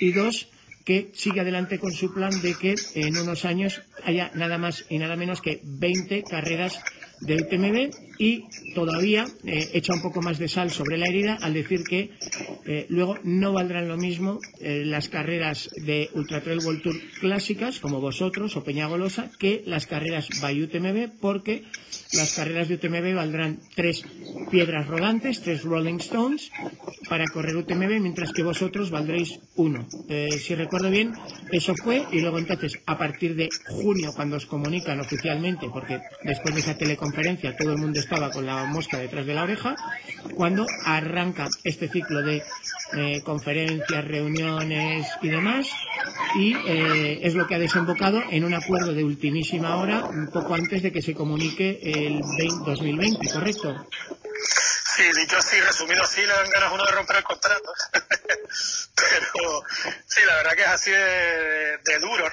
Y dos, que sigue adelante con su plan de que en unos años haya nada más y nada menos que 20 carreras de UTMB y todavía eh, echa un poco más de sal sobre la herida al decir que eh, luego no valdrán lo mismo eh, las carreras de Ultra Trail World Tour clásicas como vosotros o Peñagolosa que las carreras by UTMB porque las carreras de UTMB valdrán tres piedras rodantes, tres Rolling Stones para correr UTMB, mientras que vosotros valdréis uno. Eh, si recuerdo bien, eso fue y luego entonces a partir de junio cuando os comunican oficialmente, porque después de esa teleconferencia todo el mundo estaba con la mosca detrás de la oreja, cuando arranca este ciclo de eh, conferencias, reuniones y demás, y eh, es lo que ha desembocado en un acuerdo de ultimísima hora, un poco antes de que se comunique el 2020, ¿correcto? Sí, dicho así, resumido así, le dan ganas uno de romper el contrato. [LAUGHS] Pero sí, la verdad que es así de, duro,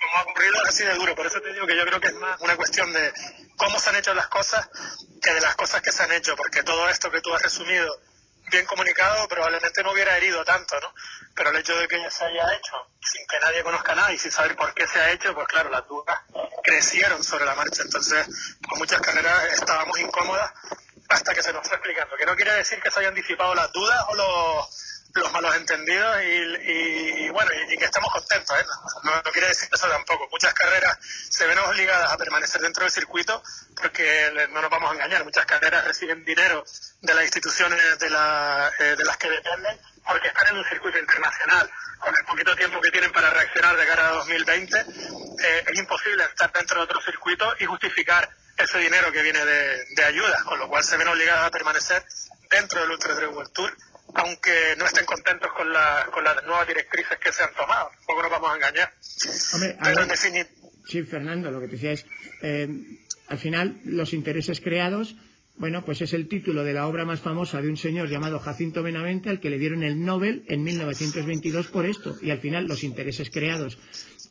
como ha ocurrido es así de duro. Por eso te digo que yo creo que es más una cuestión de cómo se han hecho las cosas que de las cosas que se han hecho, porque todo esto que tú has resumido bien comunicado probablemente no hubiera herido tanto, ¿no? Pero el hecho de que se haya hecho sin que nadie conozca nada y sin saber por qué se ha hecho, pues claro, las dudas crecieron sobre la marcha. Entonces, con muchas carreras estábamos incómodas hasta que se nos fue explicando. Que no quiere decir que se hayan disipado las dudas o los los malos entendidos y, bueno, y, que estamos contentos. ¿eh? No, quiere decir eso tampoco. Muchas carreras se ven obligadas a permanecer dentro del circuito porque no nos vamos a engañar. Muchas carreras reciben dinero de las instituciones de, la, eh, de las que dependen porque están en un circuito internacional. Con el poquito tiempo que tienen para reaccionar de cara a 2020, eh, es imposible estar dentro de otro circuito y justificar ese dinero que viene de, de ayudas, con lo cual se ven obligadas a permanecer dentro del Ultra Trail World Tour aunque no estén contentos con, la, con las nuevas directrices que se han tomado. Tampoco nos vamos a engañar. Hombre, Sí, Fernando, lo que te decía es, eh, al final, los intereses creados, bueno, pues es el título de la obra más famosa de un señor llamado Jacinto Benavente, al que le dieron el Nobel en 1922 por esto. Y al final, los intereses creados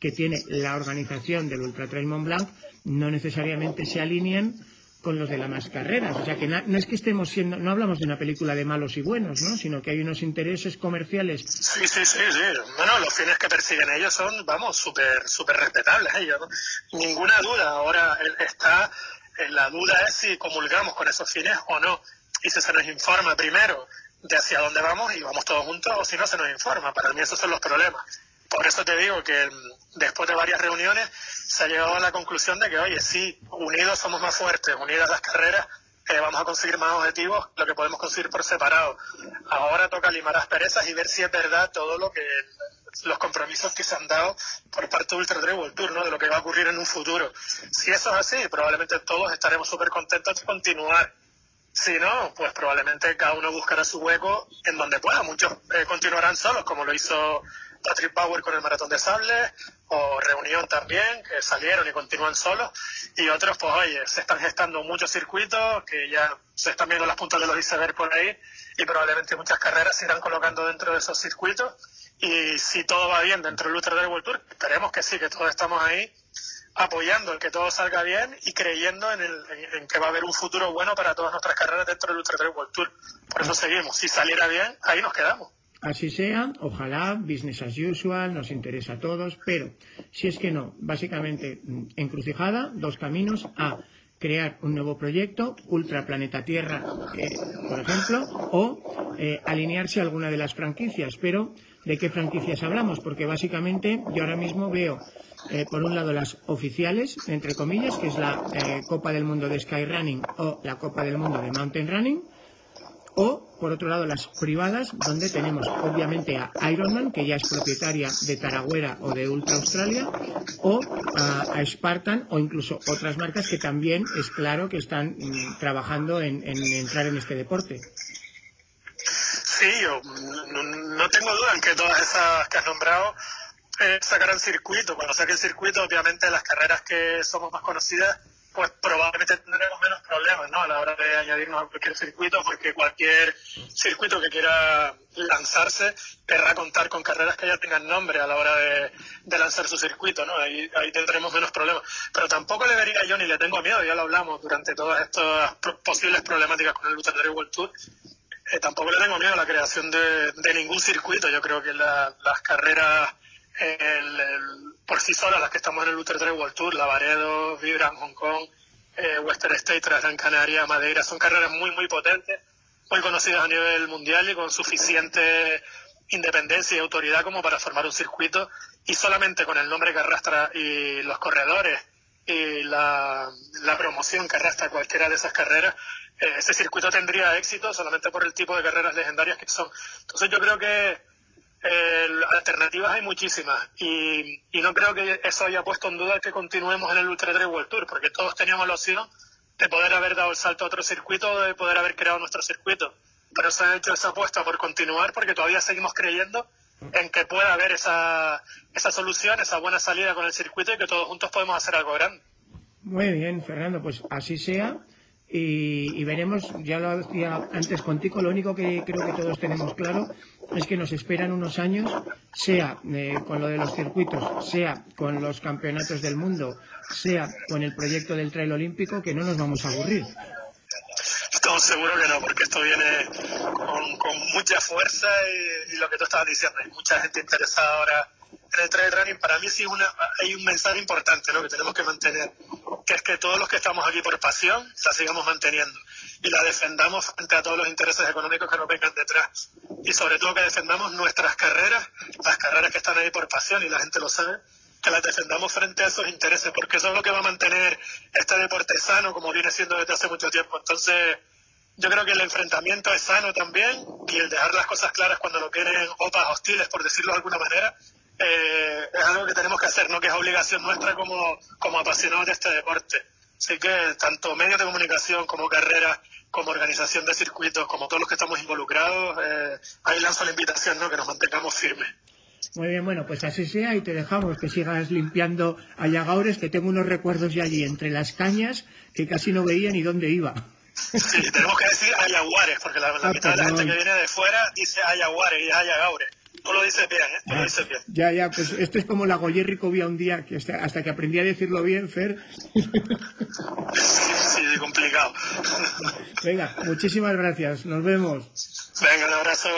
que tiene la organización del Ultra Trail Mont Blanc no necesariamente se alinean con los de las más carreras. O sea que no, es que estemos siendo, no hablamos de una película de malos y buenos, ¿no? Sino que hay unos intereses comerciales. Sí, sí, sí, sí. Bueno, los fines que persiguen ellos son, vamos, súper, súper respetables ellos. Ninguna duda. Ahora está, eh, la duda es si comulgamos con esos fines o no. Y si se nos informa primero de hacia dónde vamos y vamos todos juntos, o si no se nos informa. Para mí esos son los problemas. Por eso te digo que mm, después de varias reuniones se ha llegado a la conclusión de que, oye, sí, unidos somos más fuertes, unidas las carreras, eh, vamos a conseguir más objetivos, lo que podemos conseguir por separado. Ahora toca limar las perezas y ver si es verdad todo lo que los compromisos que se han dado por parte de Ultra Trail World Tour, ¿no? de lo que va a ocurrir en un futuro. Si eso es así, probablemente todos estaremos súper contentos de continuar. Si no, pues probablemente cada uno buscará su hueco en donde pueda. Muchos eh, continuarán solos, como lo hizo Patrick Power con el Maratón de Sable, o Reunión también, que salieron y continúan solos, y otros, pues oye, se están gestando muchos circuitos, que ya se están viendo las puntas de los iceberg por ahí, y probablemente muchas carreras se irán colocando dentro de esos circuitos, y si todo va bien dentro del Ultra Trail World Tour, esperemos que sí, que todos estamos ahí apoyando el que todo salga bien y creyendo en, el, en, que va a haber un futuro bueno para todas nuestras carreras dentro del Ultra Trail World Tour. Por eso seguimos. Si saliera bien, ahí nos quedamos. Así sea, ojalá, business as usual, nos interesa a todos, pero si es que no, básicamente mm, encrucijada, dos caminos a crear un nuevo proyecto, Ultraplaneta Tierra, eh, por ejemplo, o eh, alinearse a alguna de las franquicias. Pero, ¿de qué franquicias hablamos? Porque básicamente yo ahora mismo veo, eh, por un lado, las oficiales, entre comillas, que es la Copa del Mundo de Skyrunning o la Copa del Mundo de Mountain Running, o por otro lado las privadas donde tenemos obviamente a Ironman que ya es propietaria de Taragüera o de Ultra Australia o a, Spartan o incluso otras marcas que también es claro que están mm, trabajando en, entrar en este deporte. Sí, yo no, tengo duda en que todas esas que has nombrado eh, sacarán circuito. Cuando saque el circuito, obviamente las carreras que somos más conocidas pues probablemente tendremos menos problemas ¿no? a la hora de añadirnos a cualquier circuito, porque cualquier circuito que quiera lanzarse querrá contar con carreras que ya tengan nombre a la hora de, lanzar su circuito, ¿no? Ahí, ahí tendremos menos problemas. Pero tampoco le vería yo ni le tengo miedo, ya lo hablamos durante todas estas posibles problemáticas con el Ultra World Tour. Eh, tampoco le tengo miedo a la creación de, ningún circuito. Yo creo que las carreras el, por sí solas las que estamos en el Ultra Trail World Tour, Lavaredo, Vibram, Hong Kong, eh, Western State, Gran Canaria, Madeira, son carreras muy, muy potentes, muy conocidas a nivel mundial y con suficiente independencia y autoridad como para formar un circuito y solamente con el nombre que arrastra y los corredores y la, promoción que arrastra cualquiera de esas carreras, eh, ese circuito tendría éxito solamente por el tipo de carreras legendarias que son. Entonces yo creo que eh, alternativas hay muchísimas y, no creo que eso haya puesto en duda que continuemos en el Ultra Trail World Tour, porque todos teníamos la opción de poder haber dado el salto a otro circuito de poder haber creado nuestro circuito. Pero se ha hecho esa apuesta por continuar porque todavía seguimos creyendo en que pueda haber esa, esa solución, esa buena salida con el circuito y que todos juntos podemos hacer algo grande. Muy bien, Fernando, pues así sea. Y, veremos, ya lo decía antes contigo, lo único que creo que todos tenemos claro es que nos esperan unos años, sea eh, con lo de los circuitos, sea con los campeonatos del mundo, sea con el proyecto del trail olímpico, que no nos vamos a aburrir. Estamos seguros que no, porque esto viene con, mucha fuerza y, lo que tú estabas diciendo, hay mucha gente interesada ahora el trail running. Para mí sí una, hay un mensaje importante ¿no? que tenemos que mantener, que es que todos los que estamos aquí por pasión la sigamos manteniendo y la defendamos frente a todos los intereses económicos que nos vengan detrás. Y sobre todo que defendamos nuestras carreras, las carreras que están ahí por pasión y la gente lo sabe, que las defendamos frente a esos intereses, porque eso es lo que va a mantener este deporte sano como viene siendo desde hace mucho tiempo. Entonces, yo creo que el enfrentamiento es sano también y el dejar las cosas claras cuando lo quieren opas hostiles, por decirlo de alguna manera, eh, es algo que tenemos que hacer, ¿no? que es obligación nuestra como, como apasionados de este deporte. Así que tanto medios de comunicación como carreras, como organización de circuitos, como todos los que estamos involucrados, eh, ahí lanzo la invitación, ¿no? que nos mantengamos firmes. Muy bien, bueno, pues así sea y te dejamos que sigas limpiando a Yagaures, que tengo unos recuerdos de allí entre las cañas que casi no veía ni dónde iba. Sí, tenemos que decir Ayaguares, porque la, ah, mitad de la gente que viene de fuera dice Ayaguares y Ayagaures. Tú lo dices bien, ¿eh? Tú lo ah, dices bien. Ya, ya, pues esto es como la Goyerri vía un día, que hasta, que aprendí a decirlo bien, Fer. Sí, sí, complicado. Venga, muchísimas gracias. Nos vemos. Venga, un abrazo.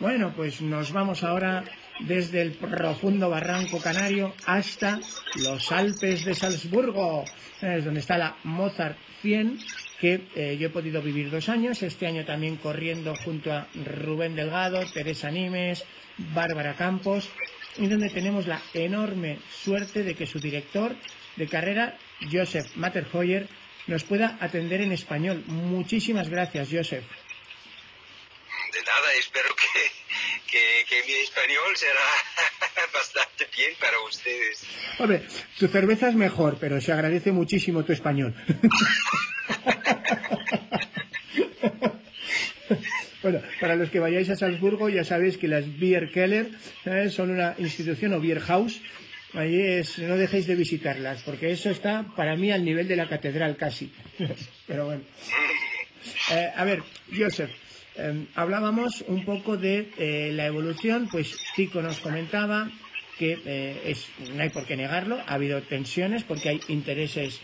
Bueno, pues nos vamos ahora desde el profundo barranco canario hasta los Alpes de Salzburgo, es donde está la Mozart 100 que eh, yo he podido vivir dos años, este año también corriendo junto a Rubén Delgado, Teresa Nimes, Bárbara Campos, y donde tenemos la enorme suerte de que su director de carrera, Joseph Matterhoyer, nos pueda atender en español. Muchísimas gracias, Joseph. De nada, espero que, que, mi español será [LAUGHS] bastante bien para ustedes. Hombre, tu cerveza es mejor, pero se agradece muchísimo tu español. [LAUGHS] Bueno, para los que vayáis a Salzburgo ya sabéis que las Beer Keller ¿eh? son una institución o Beer House. Allí es, no dejéis de visitarlas, porque eso está para mí al nivel de la catedral casi. Pero bueno. Eh, a ver, Joseph, em, hablábamos un poco de eh, la evolución, pues Tico nos comentaba que es, no hay por qué negarlo, ha habido tensiones porque hay intereses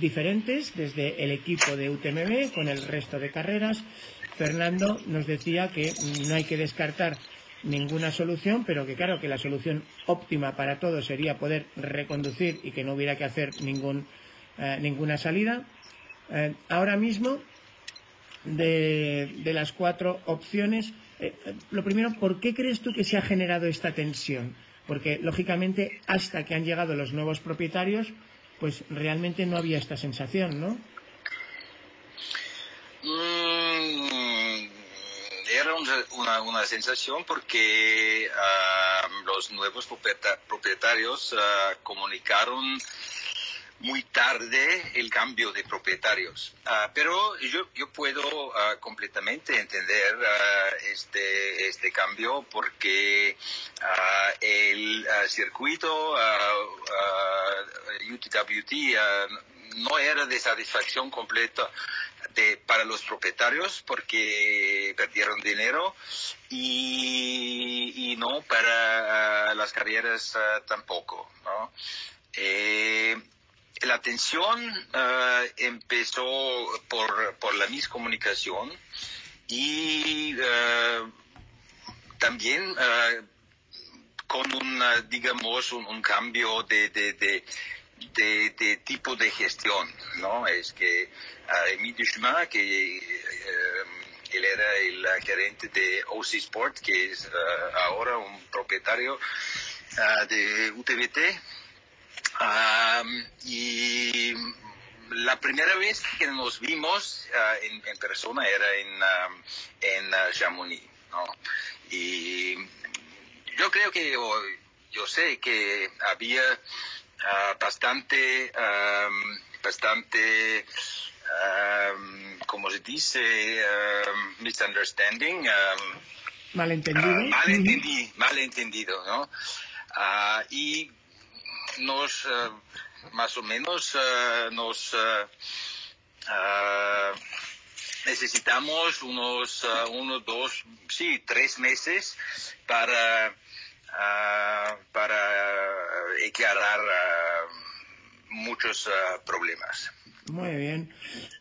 diferentes desde el equipo de UTMB con el resto de carreras. Fernando nos decía que no hay que descartar ninguna solución, pero que claro que la solución óptima para todos sería poder reconducir y que no hubiera que hacer ningún, eh, ninguna salida. Eh, ahora mismo, de, las cuatro opciones, eh, lo primero, ¿por qué crees tú que se ha generado esta tensión? Porque, lógicamente, hasta que han llegado los nuevos propietarios, pues realmente no había esta sensación, ¿no? Mm, era una, una, sensación porque ah, los nuevos propietarios uh, comunicaron muy tarde el cambio de propietarios. Uh, pero yo, yo puedo completamente entender este, este cambio porque el circuito UTWT no era de satisfacción completa para los propietarios porque perdieron dinero y, no para las carreras tampoco. Eh, la tensión ah, empezó por, por la miscomunicación y también con un, digamos, un, cambio de, de, de, tipo de gestión, ¿no? Es que Emilio Schumann, que eh, él era el gerente de OC Sport, que es eh, ahora un propietario eh, de UTBT. y la primera vez que nos vimos en, persona era en, en Chamonix. ¿no? Y yo creo que, yo sé que había bastante, bastante um, como se dice, um, misunderstanding. Um, malentendido. Uh, malentendido, ¿no? Uh, y nos, uh, más o menos, nos necesitamos unos uno, dos, sí, tres meses para, para aclarar muchos problemas. Muy bien.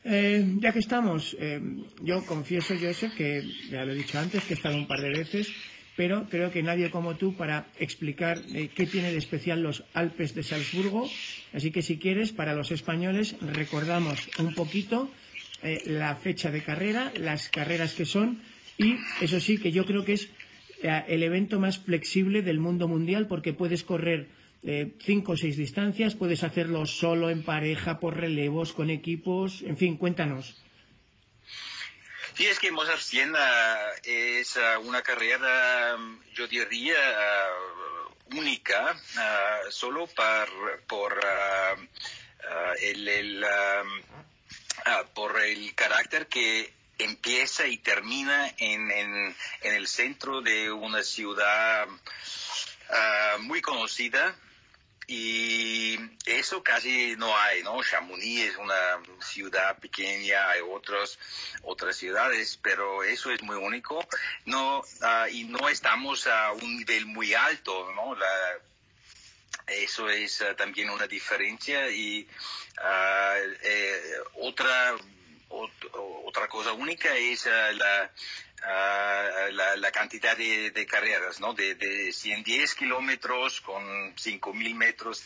Eh, ya que estamos, eh, yo confieso, Joseph, que ya lo he dicho antes, que he estado un par de veces, pero creo que nadie como tú para explicar eh, qué tiene de especial los Alpes de Salzburgo. Así que si quieres, para los españoles, recordamos un poquito la fecha de carrera, las carreras que son, y eso sí, que yo creo que es el evento más flexible del mundo mundial porque puedes correr eh, cinco o seis distancias, puedes hacerlo solo, en pareja, por relevos, con equipos, en fin, cuéntanos. Es que Mozart 100 es ah, una carrera, yo diría, ah, única, ah, solo por el, por el carácter que empieza y termina en, en, el centro de una ciudad muy conocida y eso casi no hay, ¿no? Chamonix es una ciudad pequeña, hay otros, otras ciudades, pero eso es muy único, no, ah, y no estamos a un nivel muy alto, ¿no? La, eso es ah, también una diferencia y ah, eh, otra, otra cosa única es la, la, cantidad de, carreras, ¿no? De, de 110 kilómetros con 5.000 metros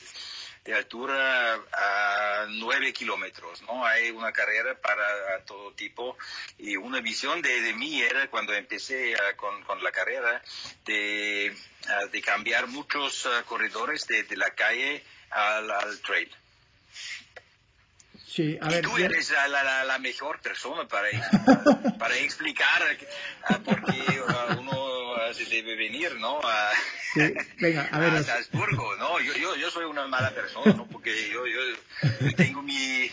de altura a 9 kilómetros, ¿no? Hay una carrera para todo tipo y una visión de, mí era cuando empecé con, con, la carrera de, de cambiar muchos corredores de, la calle al trail. Sí, a ver, tú eres la, mejor persona para, [LAUGHS] para explicar por qué uno se debe venir, ¿no? A, sí, venga, a ver. Salzburgo, ¿no? Yo, yo, yo, soy una mala persona, ¿no? Porque yo, yo tengo mi,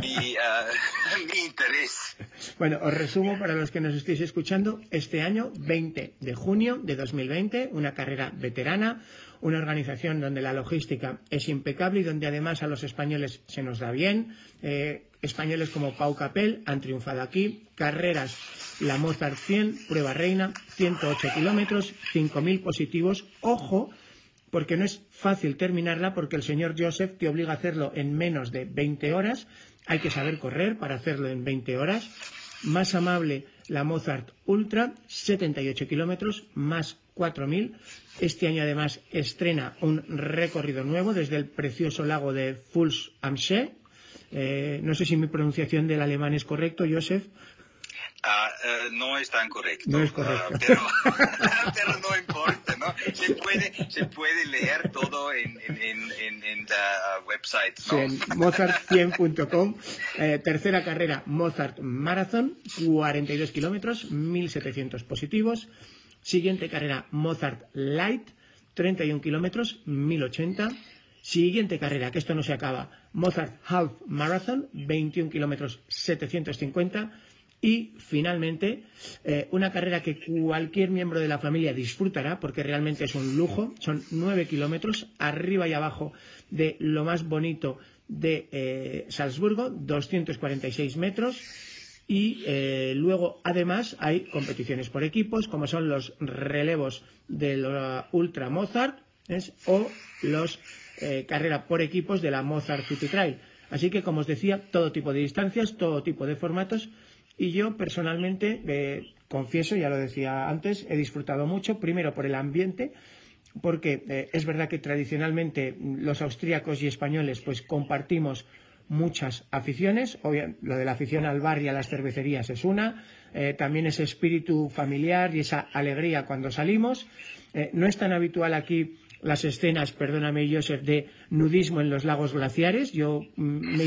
mi, uh, [LAUGHS] mi interés. Bueno, os resumo para los que nos estéis escuchando. Este año, 20 de junio de 2020, una carrera veterana una organización donde la logística es impecable y donde además a los españoles se nos da bien. Eh, españoles como Pau Capel han triunfado aquí. Carreras, la Mozart 100, prueba reina, 108 kilómetros, 5.000 positivos. Ojo, porque no es fácil terminarla porque el señor Joseph te obliga a hacerlo en menos de 20 horas. Hay que saber correr para hacerlo en 20 horas. Más amable, la Mozart Ultra, 78 kilómetros, más 4.000. Este año además estrena un recorrido nuevo desde el precioso lago de Fuls am See. Eh, no sé si mi pronunciación del alemán es correcto, Joseph. Ah, eh, no es tan correcto. No es correcto. Ah, pero, [LAUGHS] no importa, ¿no? Se puede, se puede leer todo en, en, en, en la website, ¿no? en mozart100.com. Eh, tercera carrera, Mozart Marathon, 42 kilómetros, 1.700 positivos. Siguiente carrera, Mozart Light, 31 kilómetros, 1080. Siguiente carrera, que esto no se acaba, Mozart Half Marathon, 21 kilómetros, 750. Y finalmente, eh, una carrera que cualquier miembro de la familia disfrutará porque realmente es un lujo. Son 9 kilómetros arriba y abajo de lo más bonito de eh, Salzburgo, 246 metros. Y eh, luego, además, hay competiciones por equipos, como son los relevos de la Ultra Mozart o los eh, carrera por equipos de la Mozart City Trail. Así que, como os decía, todo tipo de distancias, todo tipo de formatos. Y yo, personalmente, eh, confieso, ya lo decía antes, he disfrutado mucho, primero por el ambiente, porque es verdad que tradicionalmente los austríacos y españoles pues compartimos muchas aficiones. lo de la afición al bar y a las cervecerías es una. Eh, también ese espíritu familiar y esa alegría cuando salimos. Eh, no es tan habitual aquí las escenas, perdóname Joseph, de nudismo en los lagos glaciares. Yo mm,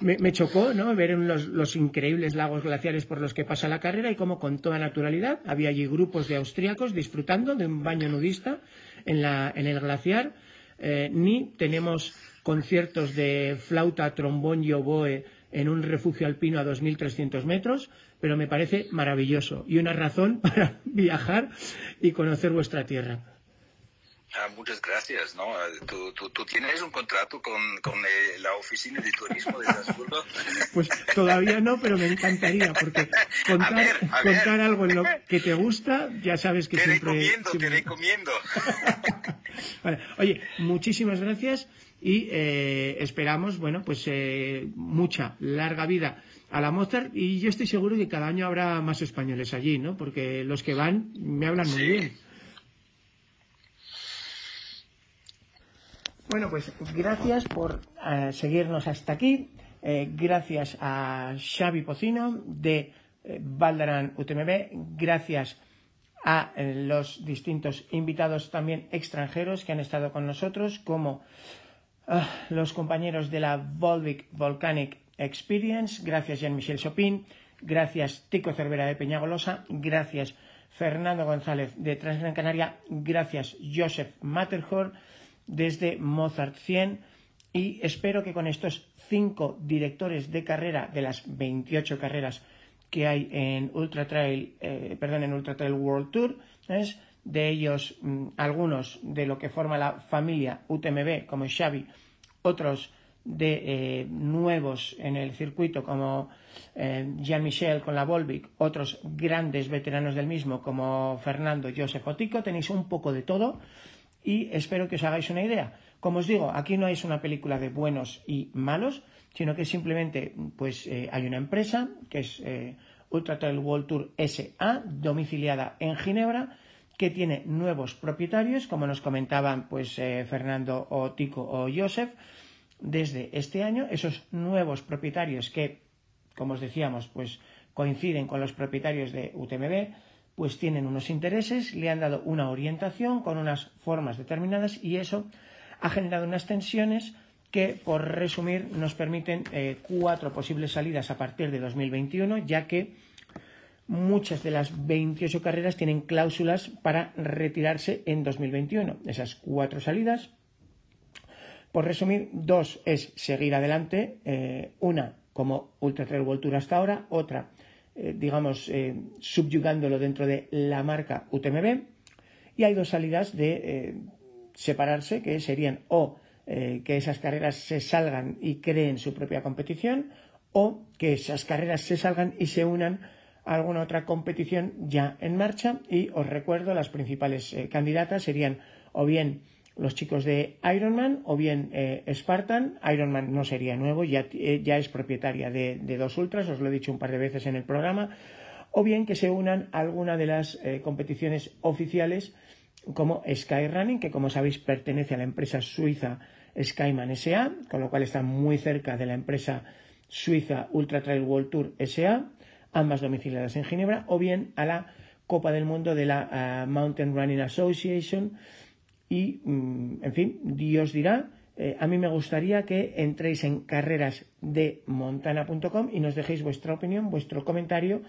me, chocó ¿no? ver los, los, increíbles lagos glaciares por los que pasa la carrera y como con toda naturalidad había allí grupos de austríacos disfrutando de un baño nudista en, la, en el glaciar. Eh, ni tenemos conciertos de flauta, trombón y oboe en un refugio alpino a 2.300 metros, pero me parece maravilloso y una razón [LAUGHS] para viajar y conocer vuestra tierra. Ah, muchas gracias, ¿no? Ah, ¿Tú, tú, tienes un contrato con, con eh, la oficina de turismo de Salzburgo? [LAUGHS] Pues todavía no, pero me encantaría, porque [LAUGHS] contar, contar algo en lo que te gusta, ya sabes que te siempre... Recomiendo, Te recomiendo, vale. Oye, muchísimas gracias y eh, esperamos, bueno, pues eh, mucha, larga vida a la Mozart y yo estoy seguro que cada año habrá más españoles allí, ¿no? Porque los que van me hablan muy bien. Bueno, pues gracias por eh, seguirnos hasta aquí. Gracias a Xavi Pocino de Valdaran UTMB. Gracias a los distintos invitados también extranjeros que han estado con nosotros, como ah, los compañeros de la Volvic Volcanic Experience. Gracias Jean-Michel Chopin. Gracias Tico Cervera de Peñagolosa. Gracias Fernando González de Transgran Canaria. Gracias Joseph Matterhorn desde Mozart 100 y espero que con estos cinco directores de carrera de las 28 carreras que hay en Ultra Trail, eh, perdón, en Ultra Trail World Tour, de ellos mm, algunos de lo que forma la familia UTMB como Xavi, otros de eh, nuevos en el circuito como eh, Jean-Michel con la Volvic, otros grandes veteranos del mismo como Fernando, Joseph Otico, tenéis un poco de todo y espero que os hagáis una idea. Como os digo, aquí no es una película de buenos y malos, sino que simplemente pues eh, hay una empresa que es Ultra Trail World Tour SA, domiciliada en Ginebra, que tiene nuevos propietarios, como nos comentaban pues eh, Fernando o Tico o Joseph, desde este año. Esos nuevos propietarios que, como os decíamos, pues coinciden con los propietarios de UTMB, pues tienen unos intereses, le han dado una orientación con unas formas determinadas y eso ha generado unas tensiones que, por resumir, nos permiten eh, cuatro posibles salidas a partir de 2021, ya que muchas de las 28 carreras tienen cláusulas para retirarse en 2021. Esas cuatro salidas, por resumir, dos es seguir adelante, eh, una como Ultra Trail hasta ahora, otra eh, digamos, eh, subyugándolo dentro de la marca UTMB. Y hay dos salidas de separarse, que serían o que esas carreras se salgan y creen su propia competición, o que esas carreras se salgan y se unan alguna otra competición ya en marcha. Y os recuerdo, las principales candidatas serían o bien los chicos de Ironman o bien eh, Spartan. Ironman no sería nuevo, ya, eh, ya es propietaria de, dos ultras, os lo he dicho un par de veces en el programa. O bien que se unan a alguna de las eh, competiciones oficiales como Skyrunning, que como sabéis pertenece a la empresa suiza Skyman SA, con lo cual está muy cerca de la empresa suiza Ultra Trail World Tour SA, ambas domiciliadas en Ginebra, o bien a la Copa del Mundo de la ah, Mountain Running Association, y, mm, en fin, Dios dirá. Eh, a mí me gustaría que entréis en carrerasdemontana.com y nos dejéis vuestra opinión, vuestro comentario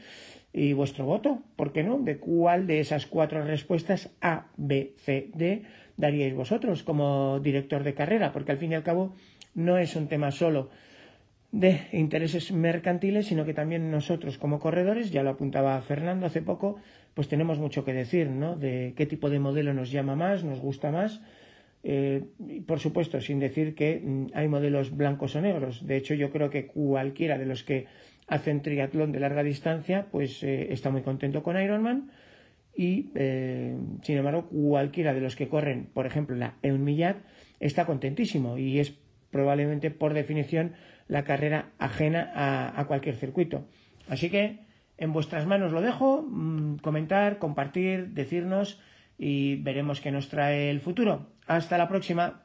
y vuestro voto, ¿por qué no? De cuál de esas cuatro respuestas A, B, C, D daríais vosotros como director de carrera, porque al fin y al cabo no es un tema solo de intereses mercantiles, sino que también nosotros como corredores, ya lo apuntaba Fernando hace poco, pues tenemos mucho que decir, ¿no? De qué tipo de modelo nos llama más, nos gusta más. Eh, por supuesto, sin decir que mm, hay modelos blancos o negros. De hecho, yo creo que cualquiera de los que hacen triatlón de larga distancia, pues eh, está muy contento con Ironman. Y, eh, sin embargo, cualquiera de los que corren, por ejemplo, la Eunmillat, está contentísimo y es probablemente, por definición, la carrera ajena a, cualquier circuito. Así que en vuestras manos lo dejo, mm, comentar, compartir, decirnos y veremos qué nos trae el futuro. Hasta la próxima.